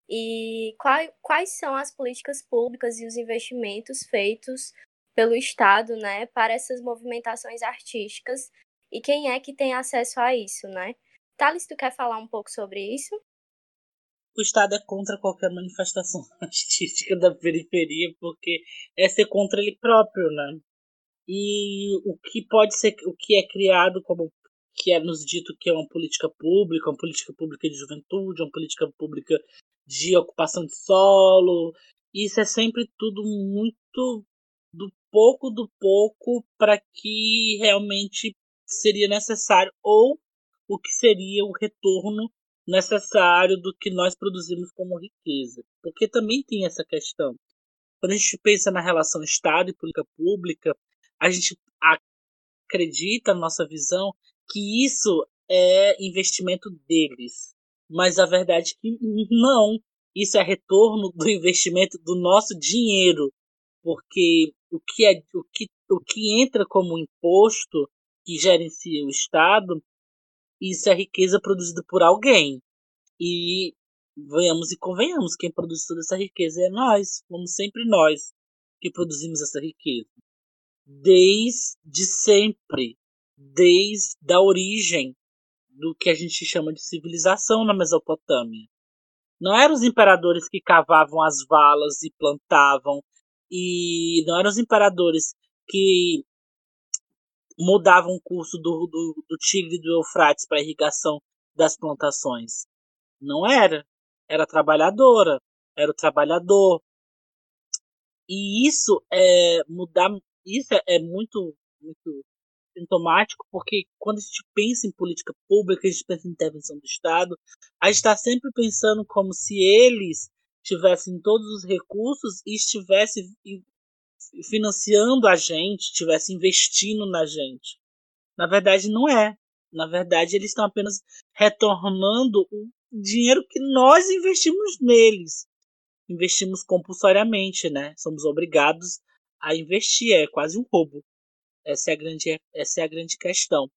e quais, quais são as políticas públicas e os investimentos feitos pelo Estado, né, para essas movimentações artísticas e quem é que tem acesso a isso, né? Thales, tu quer falar um pouco sobre isso? O Estado é contra qualquer manifestação artística da periferia porque é ser contra ele próprio, né? e o que pode ser o que é criado como que é nos dito que é uma política pública, uma política pública de juventude, uma política pública de ocupação de solo. Isso é sempre tudo muito do pouco do pouco para que realmente seria necessário ou o que seria o retorno necessário do que nós produzimos como riqueza. Porque também tem essa questão. Quando a gente pensa na relação Estado e política pública, a gente acredita, na nossa visão, que isso é investimento deles. Mas a verdade é que não. Isso é retorno do investimento do nosso dinheiro. Porque o que, é, o que, o que entra como imposto que gerencia o Estado, isso é riqueza produzida por alguém. E venhamos e convenhamos, quem produz toda essa riqueza é nós, como sempre nós que produzimos essa riqueza desde sempre, desde a origem do que a gente chama de civilização na Mesopotâmia. Não eram os imperadores que cavavam as valas e plantavam, e não eram os imperadores que mudavam o curso do, do, do Tigre e do Eufrates para irrigação das plantações. Não era. Era trabalhadora, era o trabalhador. E isso é mudar isso é, é muito, muito sintomático, porque quando a gente pensa em política pública, a gente pensa em intervenção do Estado, a gente está sempre pensando como se eles tivessem todos os recursos e estivessem financiando a gente, estivessem investindo na gente. Na verdade, não é. Na verdade, eles estão apenas retornando o dinheiro que nós investimos neles. Investimos compulsoriamente, né? Somos obrigados a investir, é quase um roubo. Essa é a grande, essa é a grande questão.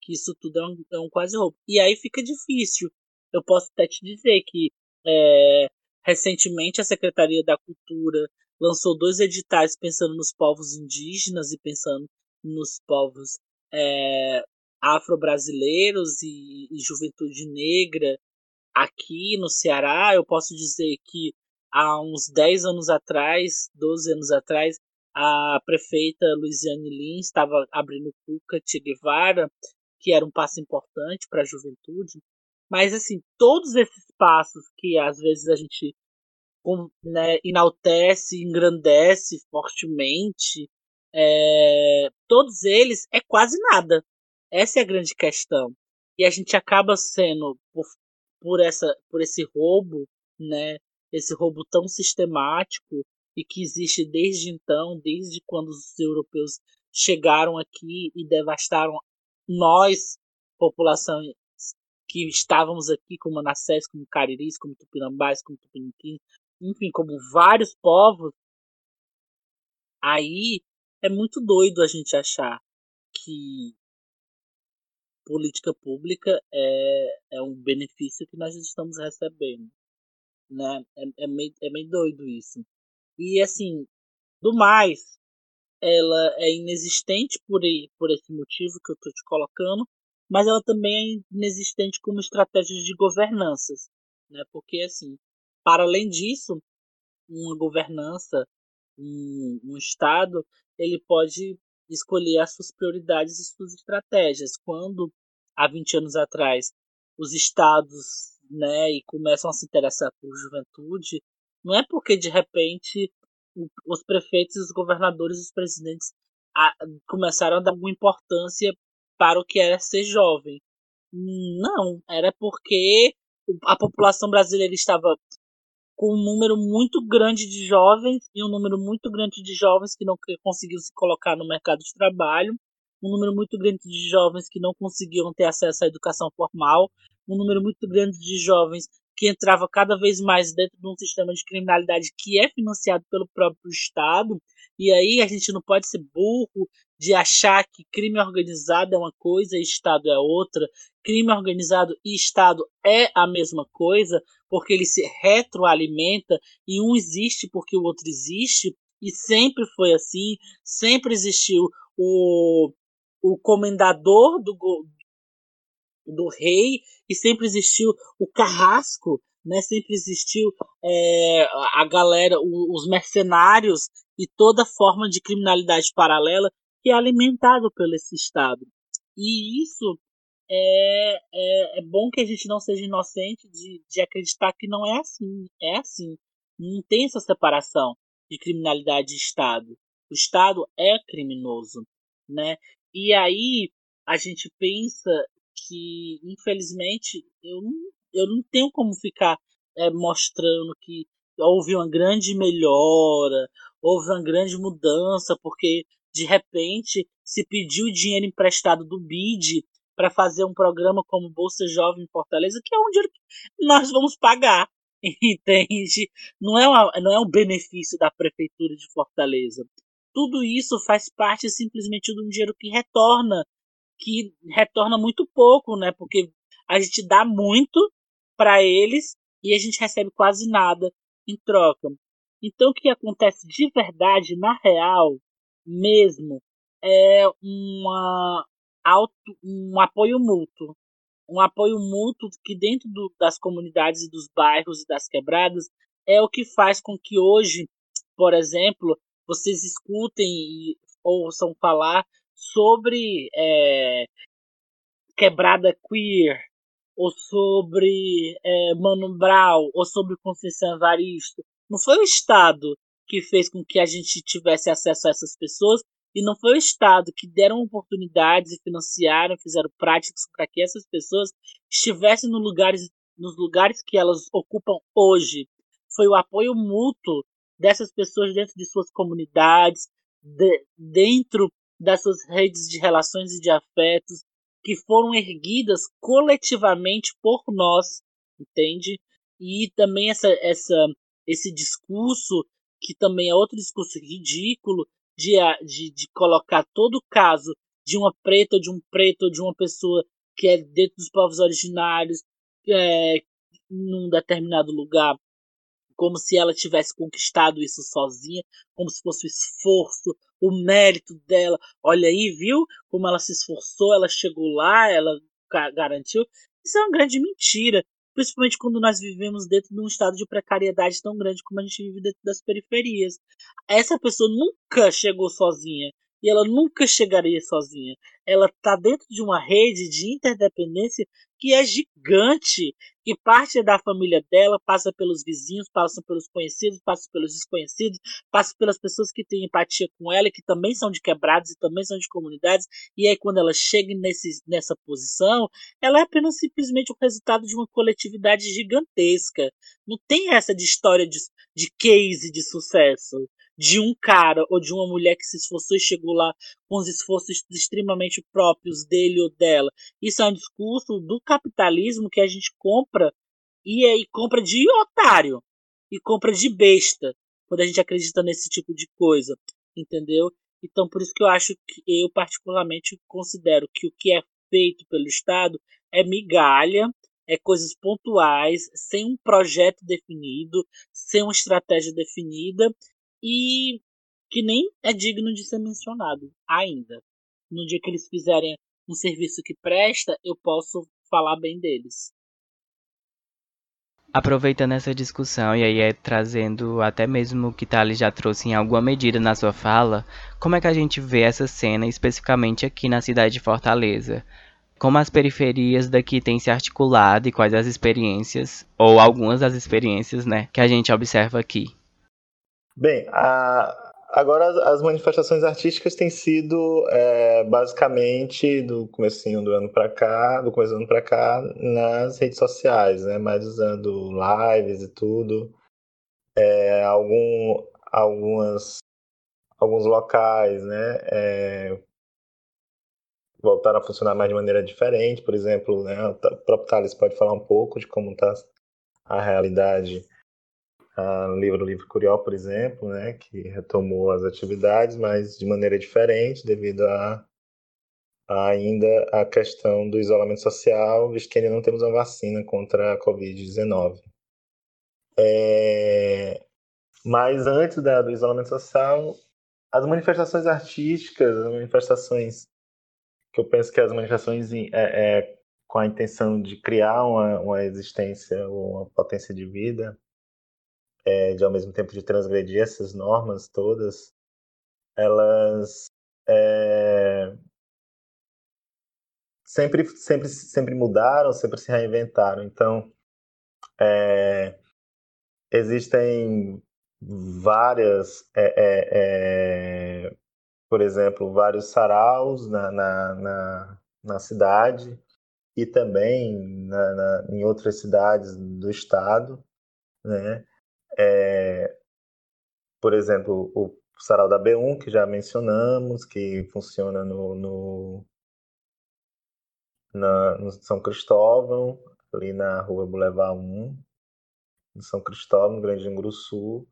Que isso tudo é um, é um quase roubo. E aí fica difícil. Eu posso até te dizer que é, recentemente a Secretaria da Cultura lançou dois editais pensando nos povos indígenas e pensando nos povos é, afro-brasileiros e, e juventude negra aqui no Ceará. Eu posso dizer que há uns 10 anos atrás, 12 anos atrás, a prefeita Luiziane Lins estava abrindo o Cuca Che Guevara, que era um passo importante para a juventude. Mas, assim, todos esses passos que às vezes a gente né, enaltece, engrandece fortemente, é, todos eles é quase nada. Essa é a grande questão. E a gente acaba sendo, por, por, essa, por esse roubo, né, esse roubo tão sistemático, e que existe desde então, desde quando os europeus chegaram aqui e devastaram nós, população que estávamos aqui, como Manassés, como Cariris, como Tupinambás, como Tupiniquins, enfim, como vários povos, aí é muito doido a gente achar que política pública é, é um benefício que nós estamos recebendo. Né? É, é, meio, é meio doido isso. E assim, do mais, ela é inexistente por, por esse motivo que eu estou te colocando, mas ela também é inexistente como estratégia de governanças, né? Porque assim, para além disso, uma governança, um, um estado, ele pode escolher as suas prioridades e suas estratégias. Quando há 20 anos atrás os estados, né, e começam a se interessar por juventude, não é porque de repente os prefeitos, os governadores, os presidentes a, começaram a dar alguma importância para o que era ser jovem. Não, era porque a população brasileira estava com um número muito grande de jovens e um número muito grande de jovens que não conseguiam se colocar no mercado de trabalho, um número muito grande de jovens que não conseguiam ter acesso à educação formal, um número muito grande de jovens que entrava cada vez mais dentro de um sistema de criminalidade que é financiado pelo próprio Estado. E aí a gente não pode ser burro de achar que crime organizado é uma coisa e Estado é outra. Crime organizado e Estado é a mesma coisa, porque ele se retroalimenta e um existe porque o outro existe. E sempre foi assim, sempre existiu o, o comendador do, do rei e sempre existiu o carrasco, né? Sempre existiu é, a galera, os mercenários e toda forma de criminalidade paralela que é alimentado pelo esse Estado. E isso é, é, é, bom que a gente não seja inocente de, de acreditar que não é assim. É assim. Não tem essa separação de criminalidade e Estado. O Estado é criminoso, né? E aí a gente pensa que, infelizmente, eu não, eu não tenho como ficar é, mostrando que houve uma grande melhora, houve uma grande mudança, porque de repente se pediu dinheiro emprestado do BID para fazer um programa como Bolsa Jovem em Fortaleza, que é um dinheiro que nós vamos pagar, entende? Não é, uma, não é um benefício da Prefeitura de Fortaleza. Tudo isso faz parte simplesmente de um dinheiro que retorna que retorna muito pouco, né? Porque a gente dá muito para eles e a gente recebe quase nada em troca. Então o que acontece de verdade, na real, mesmo, é uma auto, um apoio mútuo. Um apoio mútuo que dentro do, das comunidades e dos bairros e das quebradas é o que faz com que hoje, por exemplo, vocês escutem e ouçam falar sobre é, quebrada queer, ou sobre é, Mano Brown, ou sobre Conceição Evaristo. Não foi o Estado que fez com que a gente tivesse acesso a essas pessoas, e não foi o Estado que deram oportunidades e financiaram, fizeram práticas para que essas pessoas estivessem no lugares, nos lugares que elas ocupam hoje. Foi o apoio mútuo dessas pessoas dentro de suas comunidades, de, dentro das suas redes de relações e de afetos que foram erguidas coletivamente por nós, entende? E também essa, essa, esse discurso, que também é outro discurso ridículo, de, de, de colocar todo o caso de uma preta, de um preto, de uma pessoa que é dentro dos povos originários, é, num determinado lugar, como se ela tivesse conquistado isso sozinha, como se fosse o esforço, o mérito dela. Olha aí, viu como ela se esforçou, ela chegou lá, ela garantiu. Isso é uma grande mentira, principalmente quando nós vivemos dentro de um estado de precariedade tão grande como a gente vive dentro das periferias. Essa pessoa nunca chegou sozinha e ela nunca chegaria sozinha. Ela está dentro de uma rede de interdependência que é gigante, que parte da família dela passa pelos vizinhos, passa pelos conhecidos, passa pelos desconhecidos, passa pelas pessoas que têm empatia com ela, que também são de quebrados e também são de comunidades, e aí quando ela chega nesse, nessa posição, ela é apenas simplesmente o resultado de uma coletividade gigantesca. Não tem essa de história de, de case de sucesso de um cara ou de uma mulher que se esforçou e chegou lá com os esforços extremamente próprios dele ou dela. Isso é um discurso do capitalismo que a gente compra e aí compra de otário e compra de besta quando a gente acredita nesse tipo de coisa, entendeu? Então por isso que eu acho que eu particularmente considero que o que é feito pelo Estado é migalha, é coisas pontuais, sem um projeto definido, sem uma estratégia definida e que nem é digno de ser mencionado ainda. No dia que eles fizerem um serviço que presta, eu posso falar bem deles. Aproveitando essa discussão e aí é trazendo até mesmo o que Thales já trouxe em alguma medida na sua fala, como é que a gente vê essa cena especificamente aqui na cidade de Fortaleza? Como as periferias daqui têm se articulado e quais as experiências, ou algumas das experiências, né, que a gente observa aqui? Bem, a, Agora, as manifestações artísticas têm sido é, basicamente do comecinho do ano para cá, do começo do ano para cá, nas redes sociais, né? Mais usando lives e tudo. É, algum, algumas, alguns locais, né? É, voltaram a funcionar mais de maneira diferente, por exemplo, né? O próprio Thales pode falar um pouco de como está a realidade uh, livro Livro Curió, por exemplo, né, que retomou as atividades, mas de maneira diferente, devido a, a ainda a questão do isolamento social, visto que ainda não temos uma vacina contra a Covid-19. É, mas antes da, do isolamento social, as manifestações artísticas, as manifestações que eu penso que as manifestações é, é, com a intenção de criar uma, uma existência, uma potência de vida, é, de ao mesmo tempo de transgredir essas normas todas, elas é, sempre, sempre, sempre mudaram, sempre se reinventaram. Então, é, existem várias, é, é, é, por exemplo, vários saraus na, na, na, na cidade e também na, na, em outras cidades do estado, né? É, por exemplo, o sarau da B1, que já mencionamos, que funciona no, no, na, no São Cristóvão, ali na rua Boulevard 1, no São Cristóvão, Grande Sul.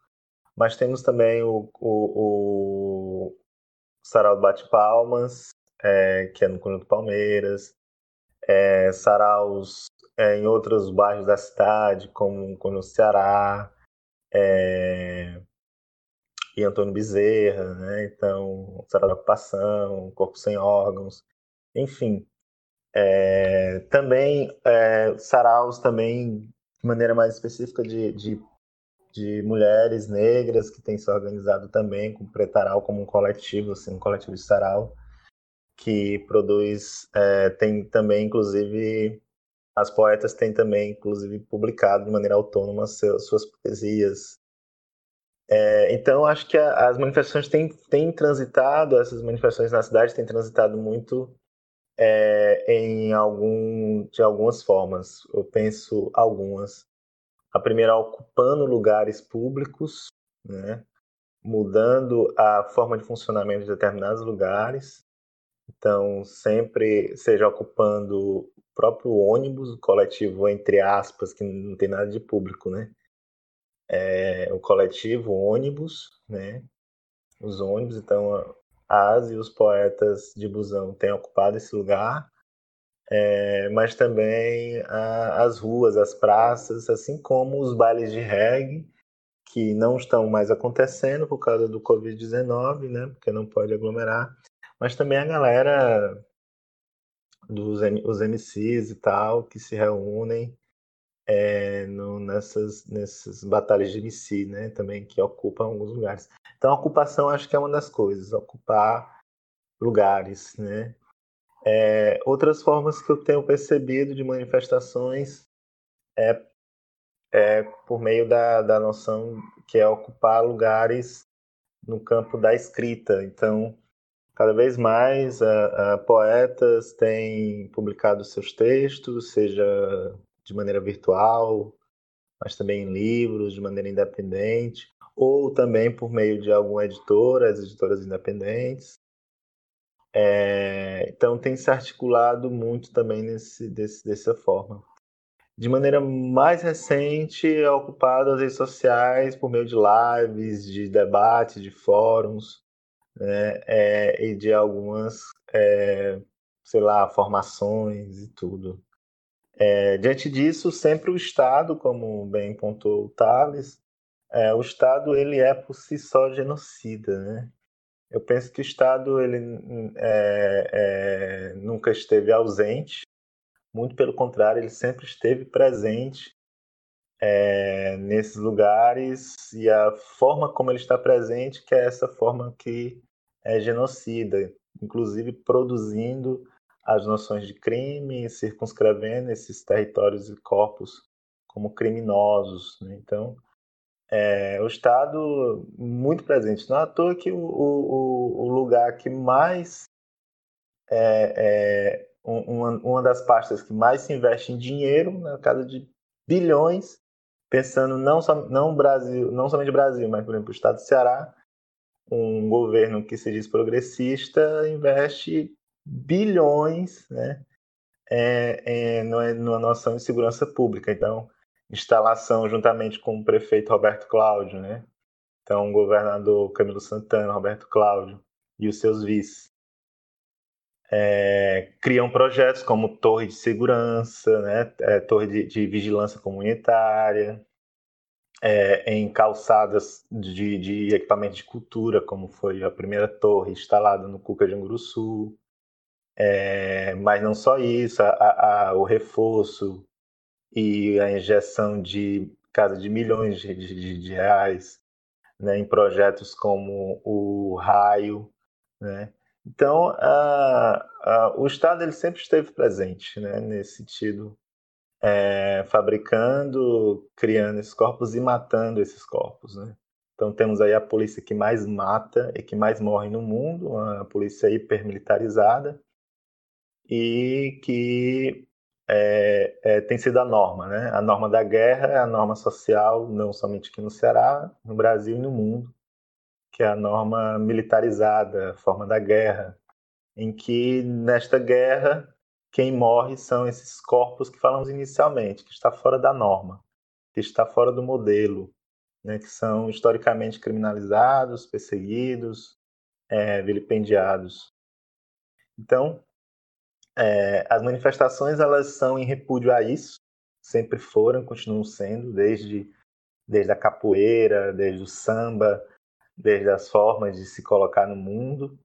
Mas temos também o, o, o Sarau do Bate Palmas, é, que é no Conjunto Palmeiras, é, saraus é, em outros bairros da cidade, como, como no Ceará, é, e Antônio Bezerra, né? Então, Sarau da Ocupação, Corpo Sem Órgãos, enfim. É, também, é, saraus também, de maneira mais específica, de, de, de, mulheres negras que têm se organizado também com o Pretaral como um coletivo, assim, um coletivo de sarau, que produz, é, tem também, inclusive, as poetas têm também, inclusive, publicado de maneira autônoma suas poesias. É, então, acho que a, as manifestações têm, têm transitado, essas manifestações na cidade têm transitado muito é, em algum, de algumas formas. Eu penso algumas. A primeira, ocupando lugares públicos, né? mudando a forma de funcionamento de determinados lugares. Então, sempre seja ocupando próprio ônibus, coletivo, entre aspas, que não tem nada de público, né? É, o coletivo ônibus, né? Os ônibus, então as e os poetas de busão têm ocupado esse lugar, é, mas também a, as ruas, as praças, assim como os bailes de reggae, que não estão mais acontecendo por causa do Covid-19, né? Porque não pode aglomerar, mas também a galera dos os MCs e tal, que se reúnem é, no, nessas, nessas batalhas de MC, né? Também que ocupam alguns lugares. Então, a ocupação acho que é uma das coisas, ocupar lugares, né? É, outras formas que eu tenho percebido de manifestações é, é por meio da, da noção que é ocupar lugares no campo da escrita. Então, Cada vez mais a, a, poetas têm publicado seus textos, seja de maneira virtual, mas também em livros, de maneira independente, ou também por meio de alguma editora, as editoras independentes. É, então tem se articulado muito também nesse, desse, dessa forma. De maneira mais recente, é ocupado as redes sociais por meio de lives, de debates, de fóruns, né, é, e de algumas é, sei lá, formações e tudo. É, diante disso, sempre o Estado, como bem pontuou o Thales, é, o Estado ele é por si só genocida, né? Eu penso que o Estado ele é, é, nunca esteve ausente, muito pelo contrário, ele sempre esteve presente é, nesses lugares e a forma como ele está presente que é essa forma que é genocida, inclusive produzindo as noções de crime, circunscrevendo esses territórios e corpos como criminosos. Né? Então, é, o Estado muito presente. Não é à toa que o, o, o lugar que mais é, é uma, uma das pastas que mais se investe em dinheiro, na casa de bilhões, pensando não, só, não, Brasil, não somente Brasil, mas, por exemplo, o Estado do Ceará, um governo que se diz progressista, investe bilhões né, é, é, numa noção de segurança pública. Então, instalação juntamente com o prefeito Roberto Cláudio, né? Então, o governador Camilo Santana, Roberto Cláudio e os seus vices é, criam projetos como torre de segurança, né? É, torre de, de, vigilância comunitária, é, em calçadas de, de equipamento de cultura, como foi a primeira torre instalada no Cuca de Anguruçu. É, mas não só isso, a, a, o reforço e a injeção de casa de milhões de, de, de reais né, em projetos como o Raio. Né? Então, a, a, o Estado ele sempre esteve presente né, nesse sentido, é, fabricando, criando esses corpos e matando esses corpos. Né? Então, temos aí a polícia que mais mata e que mais morre no mundo, a polícia hipermilitarizada, e que é, é, tem sido a norma, né? A norma da guerra é a norma social, não somente aqui no Ceará, no Brasil e no mundo, que é a norma militarizada, a forma da guerra, em que nesta guerra quem morre são esses corpos que falamos inicialmente, que está fora da norma, que está fora do modelo, né? Que são historicamente criminalizados, perseguidos, é, vilipendiados. Então, é, as manifestações elas são em repúdio a isso, sempre foram, continuam sendo, desde, desde a capoeira, desde o samba, desde as formas de se colocar no mundo,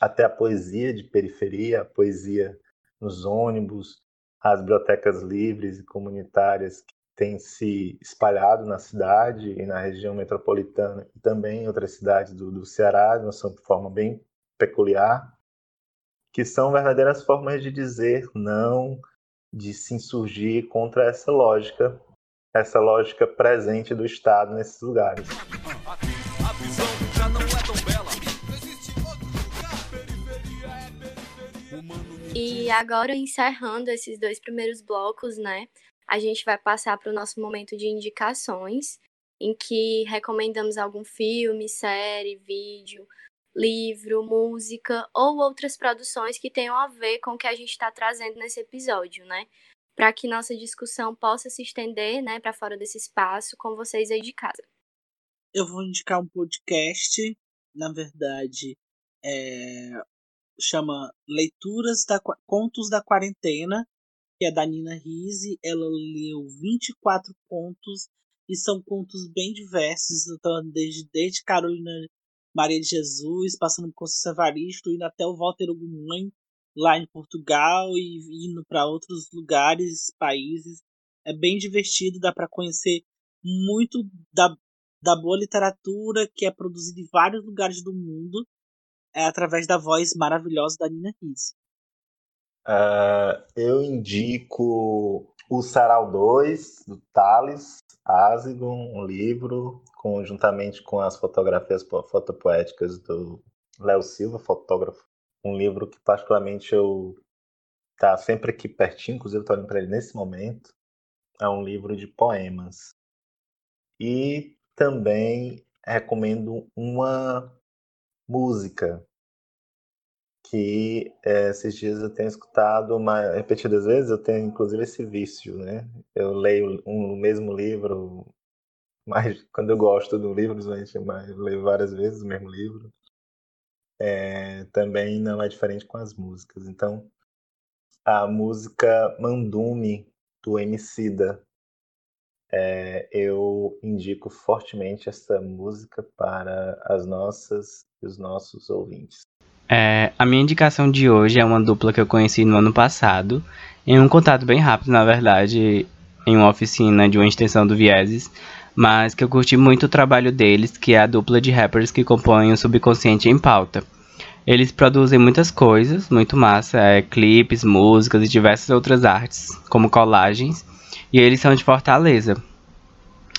até a poesia de periferia, a poesia nos ônibus, as bibliotecas livres e comunitárias que têm se espalhado na cidade e na região metropolitana e também em outras cidades do, do Ceará, de uma forma bem peculiar que são verdadeiras formas de dizer não, de se insurgir contra essa lógica, essa lógica presente do Estado nesses lugares. E agora, encerrando esses dois primeiros blocos, né? A gente vai passar para o nosso momento de indicações, em que recomendamos algum filme, série, vídeo, livro, música ou outras produções que tenham a ver com o que a gente está trazendo nesse episódio, né? Para que nossa discussão possa se estender, né, para fora desse espaço com vocês aí de casa. Eu vou indicar um podcast, na verdade, é, chama Leituras da Contos da Quarentena, que é da Nina Rise. Ela leu 24 contos e são contos bem diversos, então desde, desde Carolina Maria de Jesus, passando por Conceição Evaristo, indo até o Walter Ugumãe, lá em Portugal, e indo para outros lugares, países. É bem divertido, dá para conhecer muito da, da boa literatura que é produzida em vários lugares do mundo, é através da voz maravilhosa da Nina Risse. Uh, eu indico o Sarau 2, do Thales Azigon, um livro conjuntamente com as fotografias fotopoéticas do Léo Silva, fotógrafo. Um livro que particularmente eu tá sempre aqui pertinho, inclusive estou olhando para ele nesse momento. É um livro de poemas. E também recomendo uma música que é, esses dias eu tenho escutado uma, repetidas vezes, eu tenho inclusive esse vício, né? Eu leio um, o mesmo livro mas quando eu gosto do livro, mas leio várias vezes o mesmo livro. é, também não é diferente com as músicas. Então, a música Mandume, do Emicida, é, eu indico fortemente essa música para as nossas e os nossos ouvintes. É, a minha indicação de hoje é uma dupla que eu conheci no ano passado, em um contato bem rápido, na verdade, em uma oficina de uma extensão do Vieses, mas que eu curti muito o trabalho deles, que é a dupla de rappers que compõem o Subconsciente em Pauta. Eles produzem muitas coisas, muito massa, é, clipes, músicas e diversas outras artes, como colagens, e eles são de Fortaleza.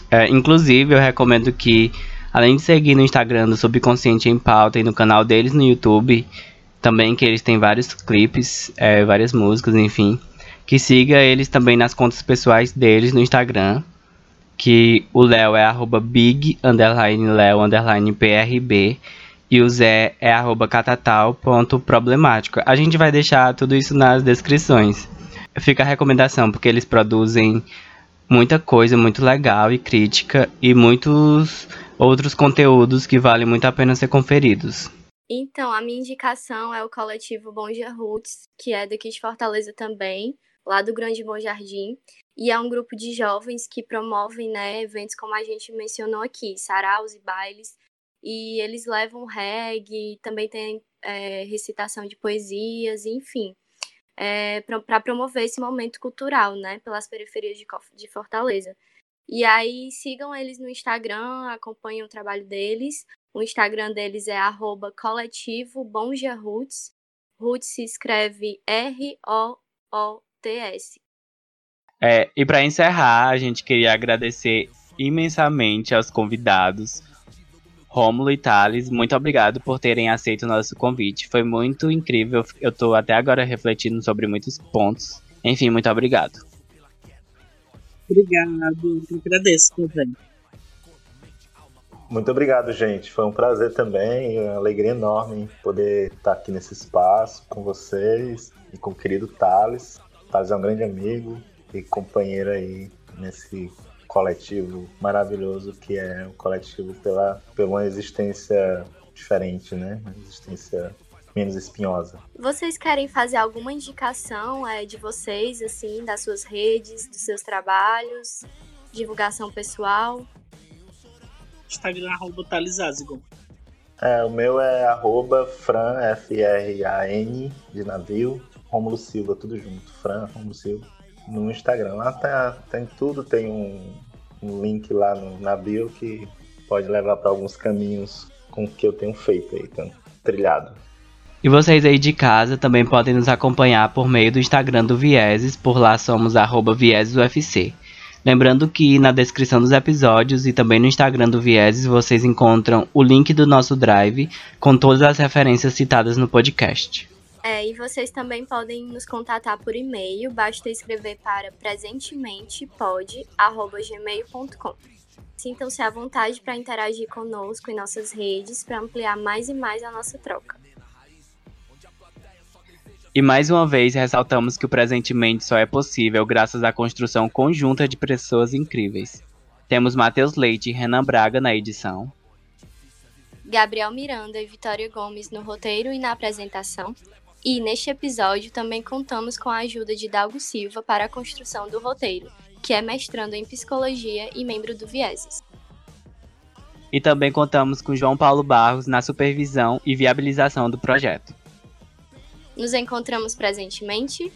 É, inclusive, eu recomendo que Além de seguir no Instagram do Subconsciente em Pauta e no canal deles no YouTube, também que eles têm vários clipes, é, várias músicas, enfim. Que siga eles também nas contas pessoais deles no Instagram. Que o Léo é arroba big, underline underline PRB. E o Zé é arroba catatal.problemático. A gente vai deixar tudo isso nas descrições. Fica a recomendação, porque eles produzem muita coisa muito legal e crítica e muitos outros conteúdos que valem muito a pena ser conferidos. Então, a minha indicação é o coletivo Bonja Roots, que é daqui de Fortaleza também, lá do Grande Bom Jardim, e é um grupo de jovens que promovem né, eventos como a gente mencionou aqui, saraus e bailes, e eles levam reggae, também tem é, recitação de poesias, enfim, é, para promover esse momento cultural, né, pelas periferias de, de Fortaleza. E aí sigam eles no Instagram, acompanhem o trabalho deles. O Instagram deles é arroba coletivo Roots. Roots se escreve R-O-O-T-S. É, e para encerrar, a gente queria agradecer imensamente aos convidados. Rômulo e Thales, muito obrigado por terem aceito o nosso convite. Foi muito incrível. Eu estou até agora refletindo sobre muitos pontos. Enfim, muito obrigado. Obrigado, eu agradeço também. Muito obrigado, gente. Foi um prazer também, uma alegria enorme poder estar aqui nesse espaço com vocês e com o querido Thales. Thales é um grande amigo e companheiro aí nesse coletivo maravilhoso que é o coletivo pela, pela uma existência diferente, né? Uma existência menos espinhosa. Vocês querem fazer alguma indicação é, de vocês, assim, das suas redes, dos seus trabalhos, divulgação pessoal? Instagram, arroba Thalisazigon. É, o meu é arroba Fran, F-R-A-N, de navio, Romulo Silva, tudo junto. Fran, Romulo Silva. No Instagram. Lá tá, tem tudo, tem um, um link lá no, na bio que pode levar para alguns caminhos com que eu tenho feito aí, então, trilhado. E vocês aí de casa também podem nos acompanhar por meio do Instagram do Vieses, por lá somos viesesufc. Lembrando que na descrição dos episódios e também no Instagram do Vieses vocês encontram o link do nosso drive com todas as referências citadas no podcast. É, e vocês também podem nos contatar por e-mail, basta escrever para presentementepod.gmail.com. Sintam-se à vontade para interagir conosco em nossas redes para ampliar mais e mais a nossa troca. E mais uma vez ressaltamos que o presentemente só é possível graças à construção conjunta de pessoas incríveis. Temos Matheus Leite e Renan Braga na edição. Gabriel Miranda e Vitória Gomes no roteiro e na apresentação. E neste episódio também contamos com a ajuda de Dalgo Silva para a construção do roteiro, que é mestrando em psicologia e membro do Vieses. E também contamos com João Paulo Barros na supervisão e viabilização do projeto. Nos encontramos presentemente.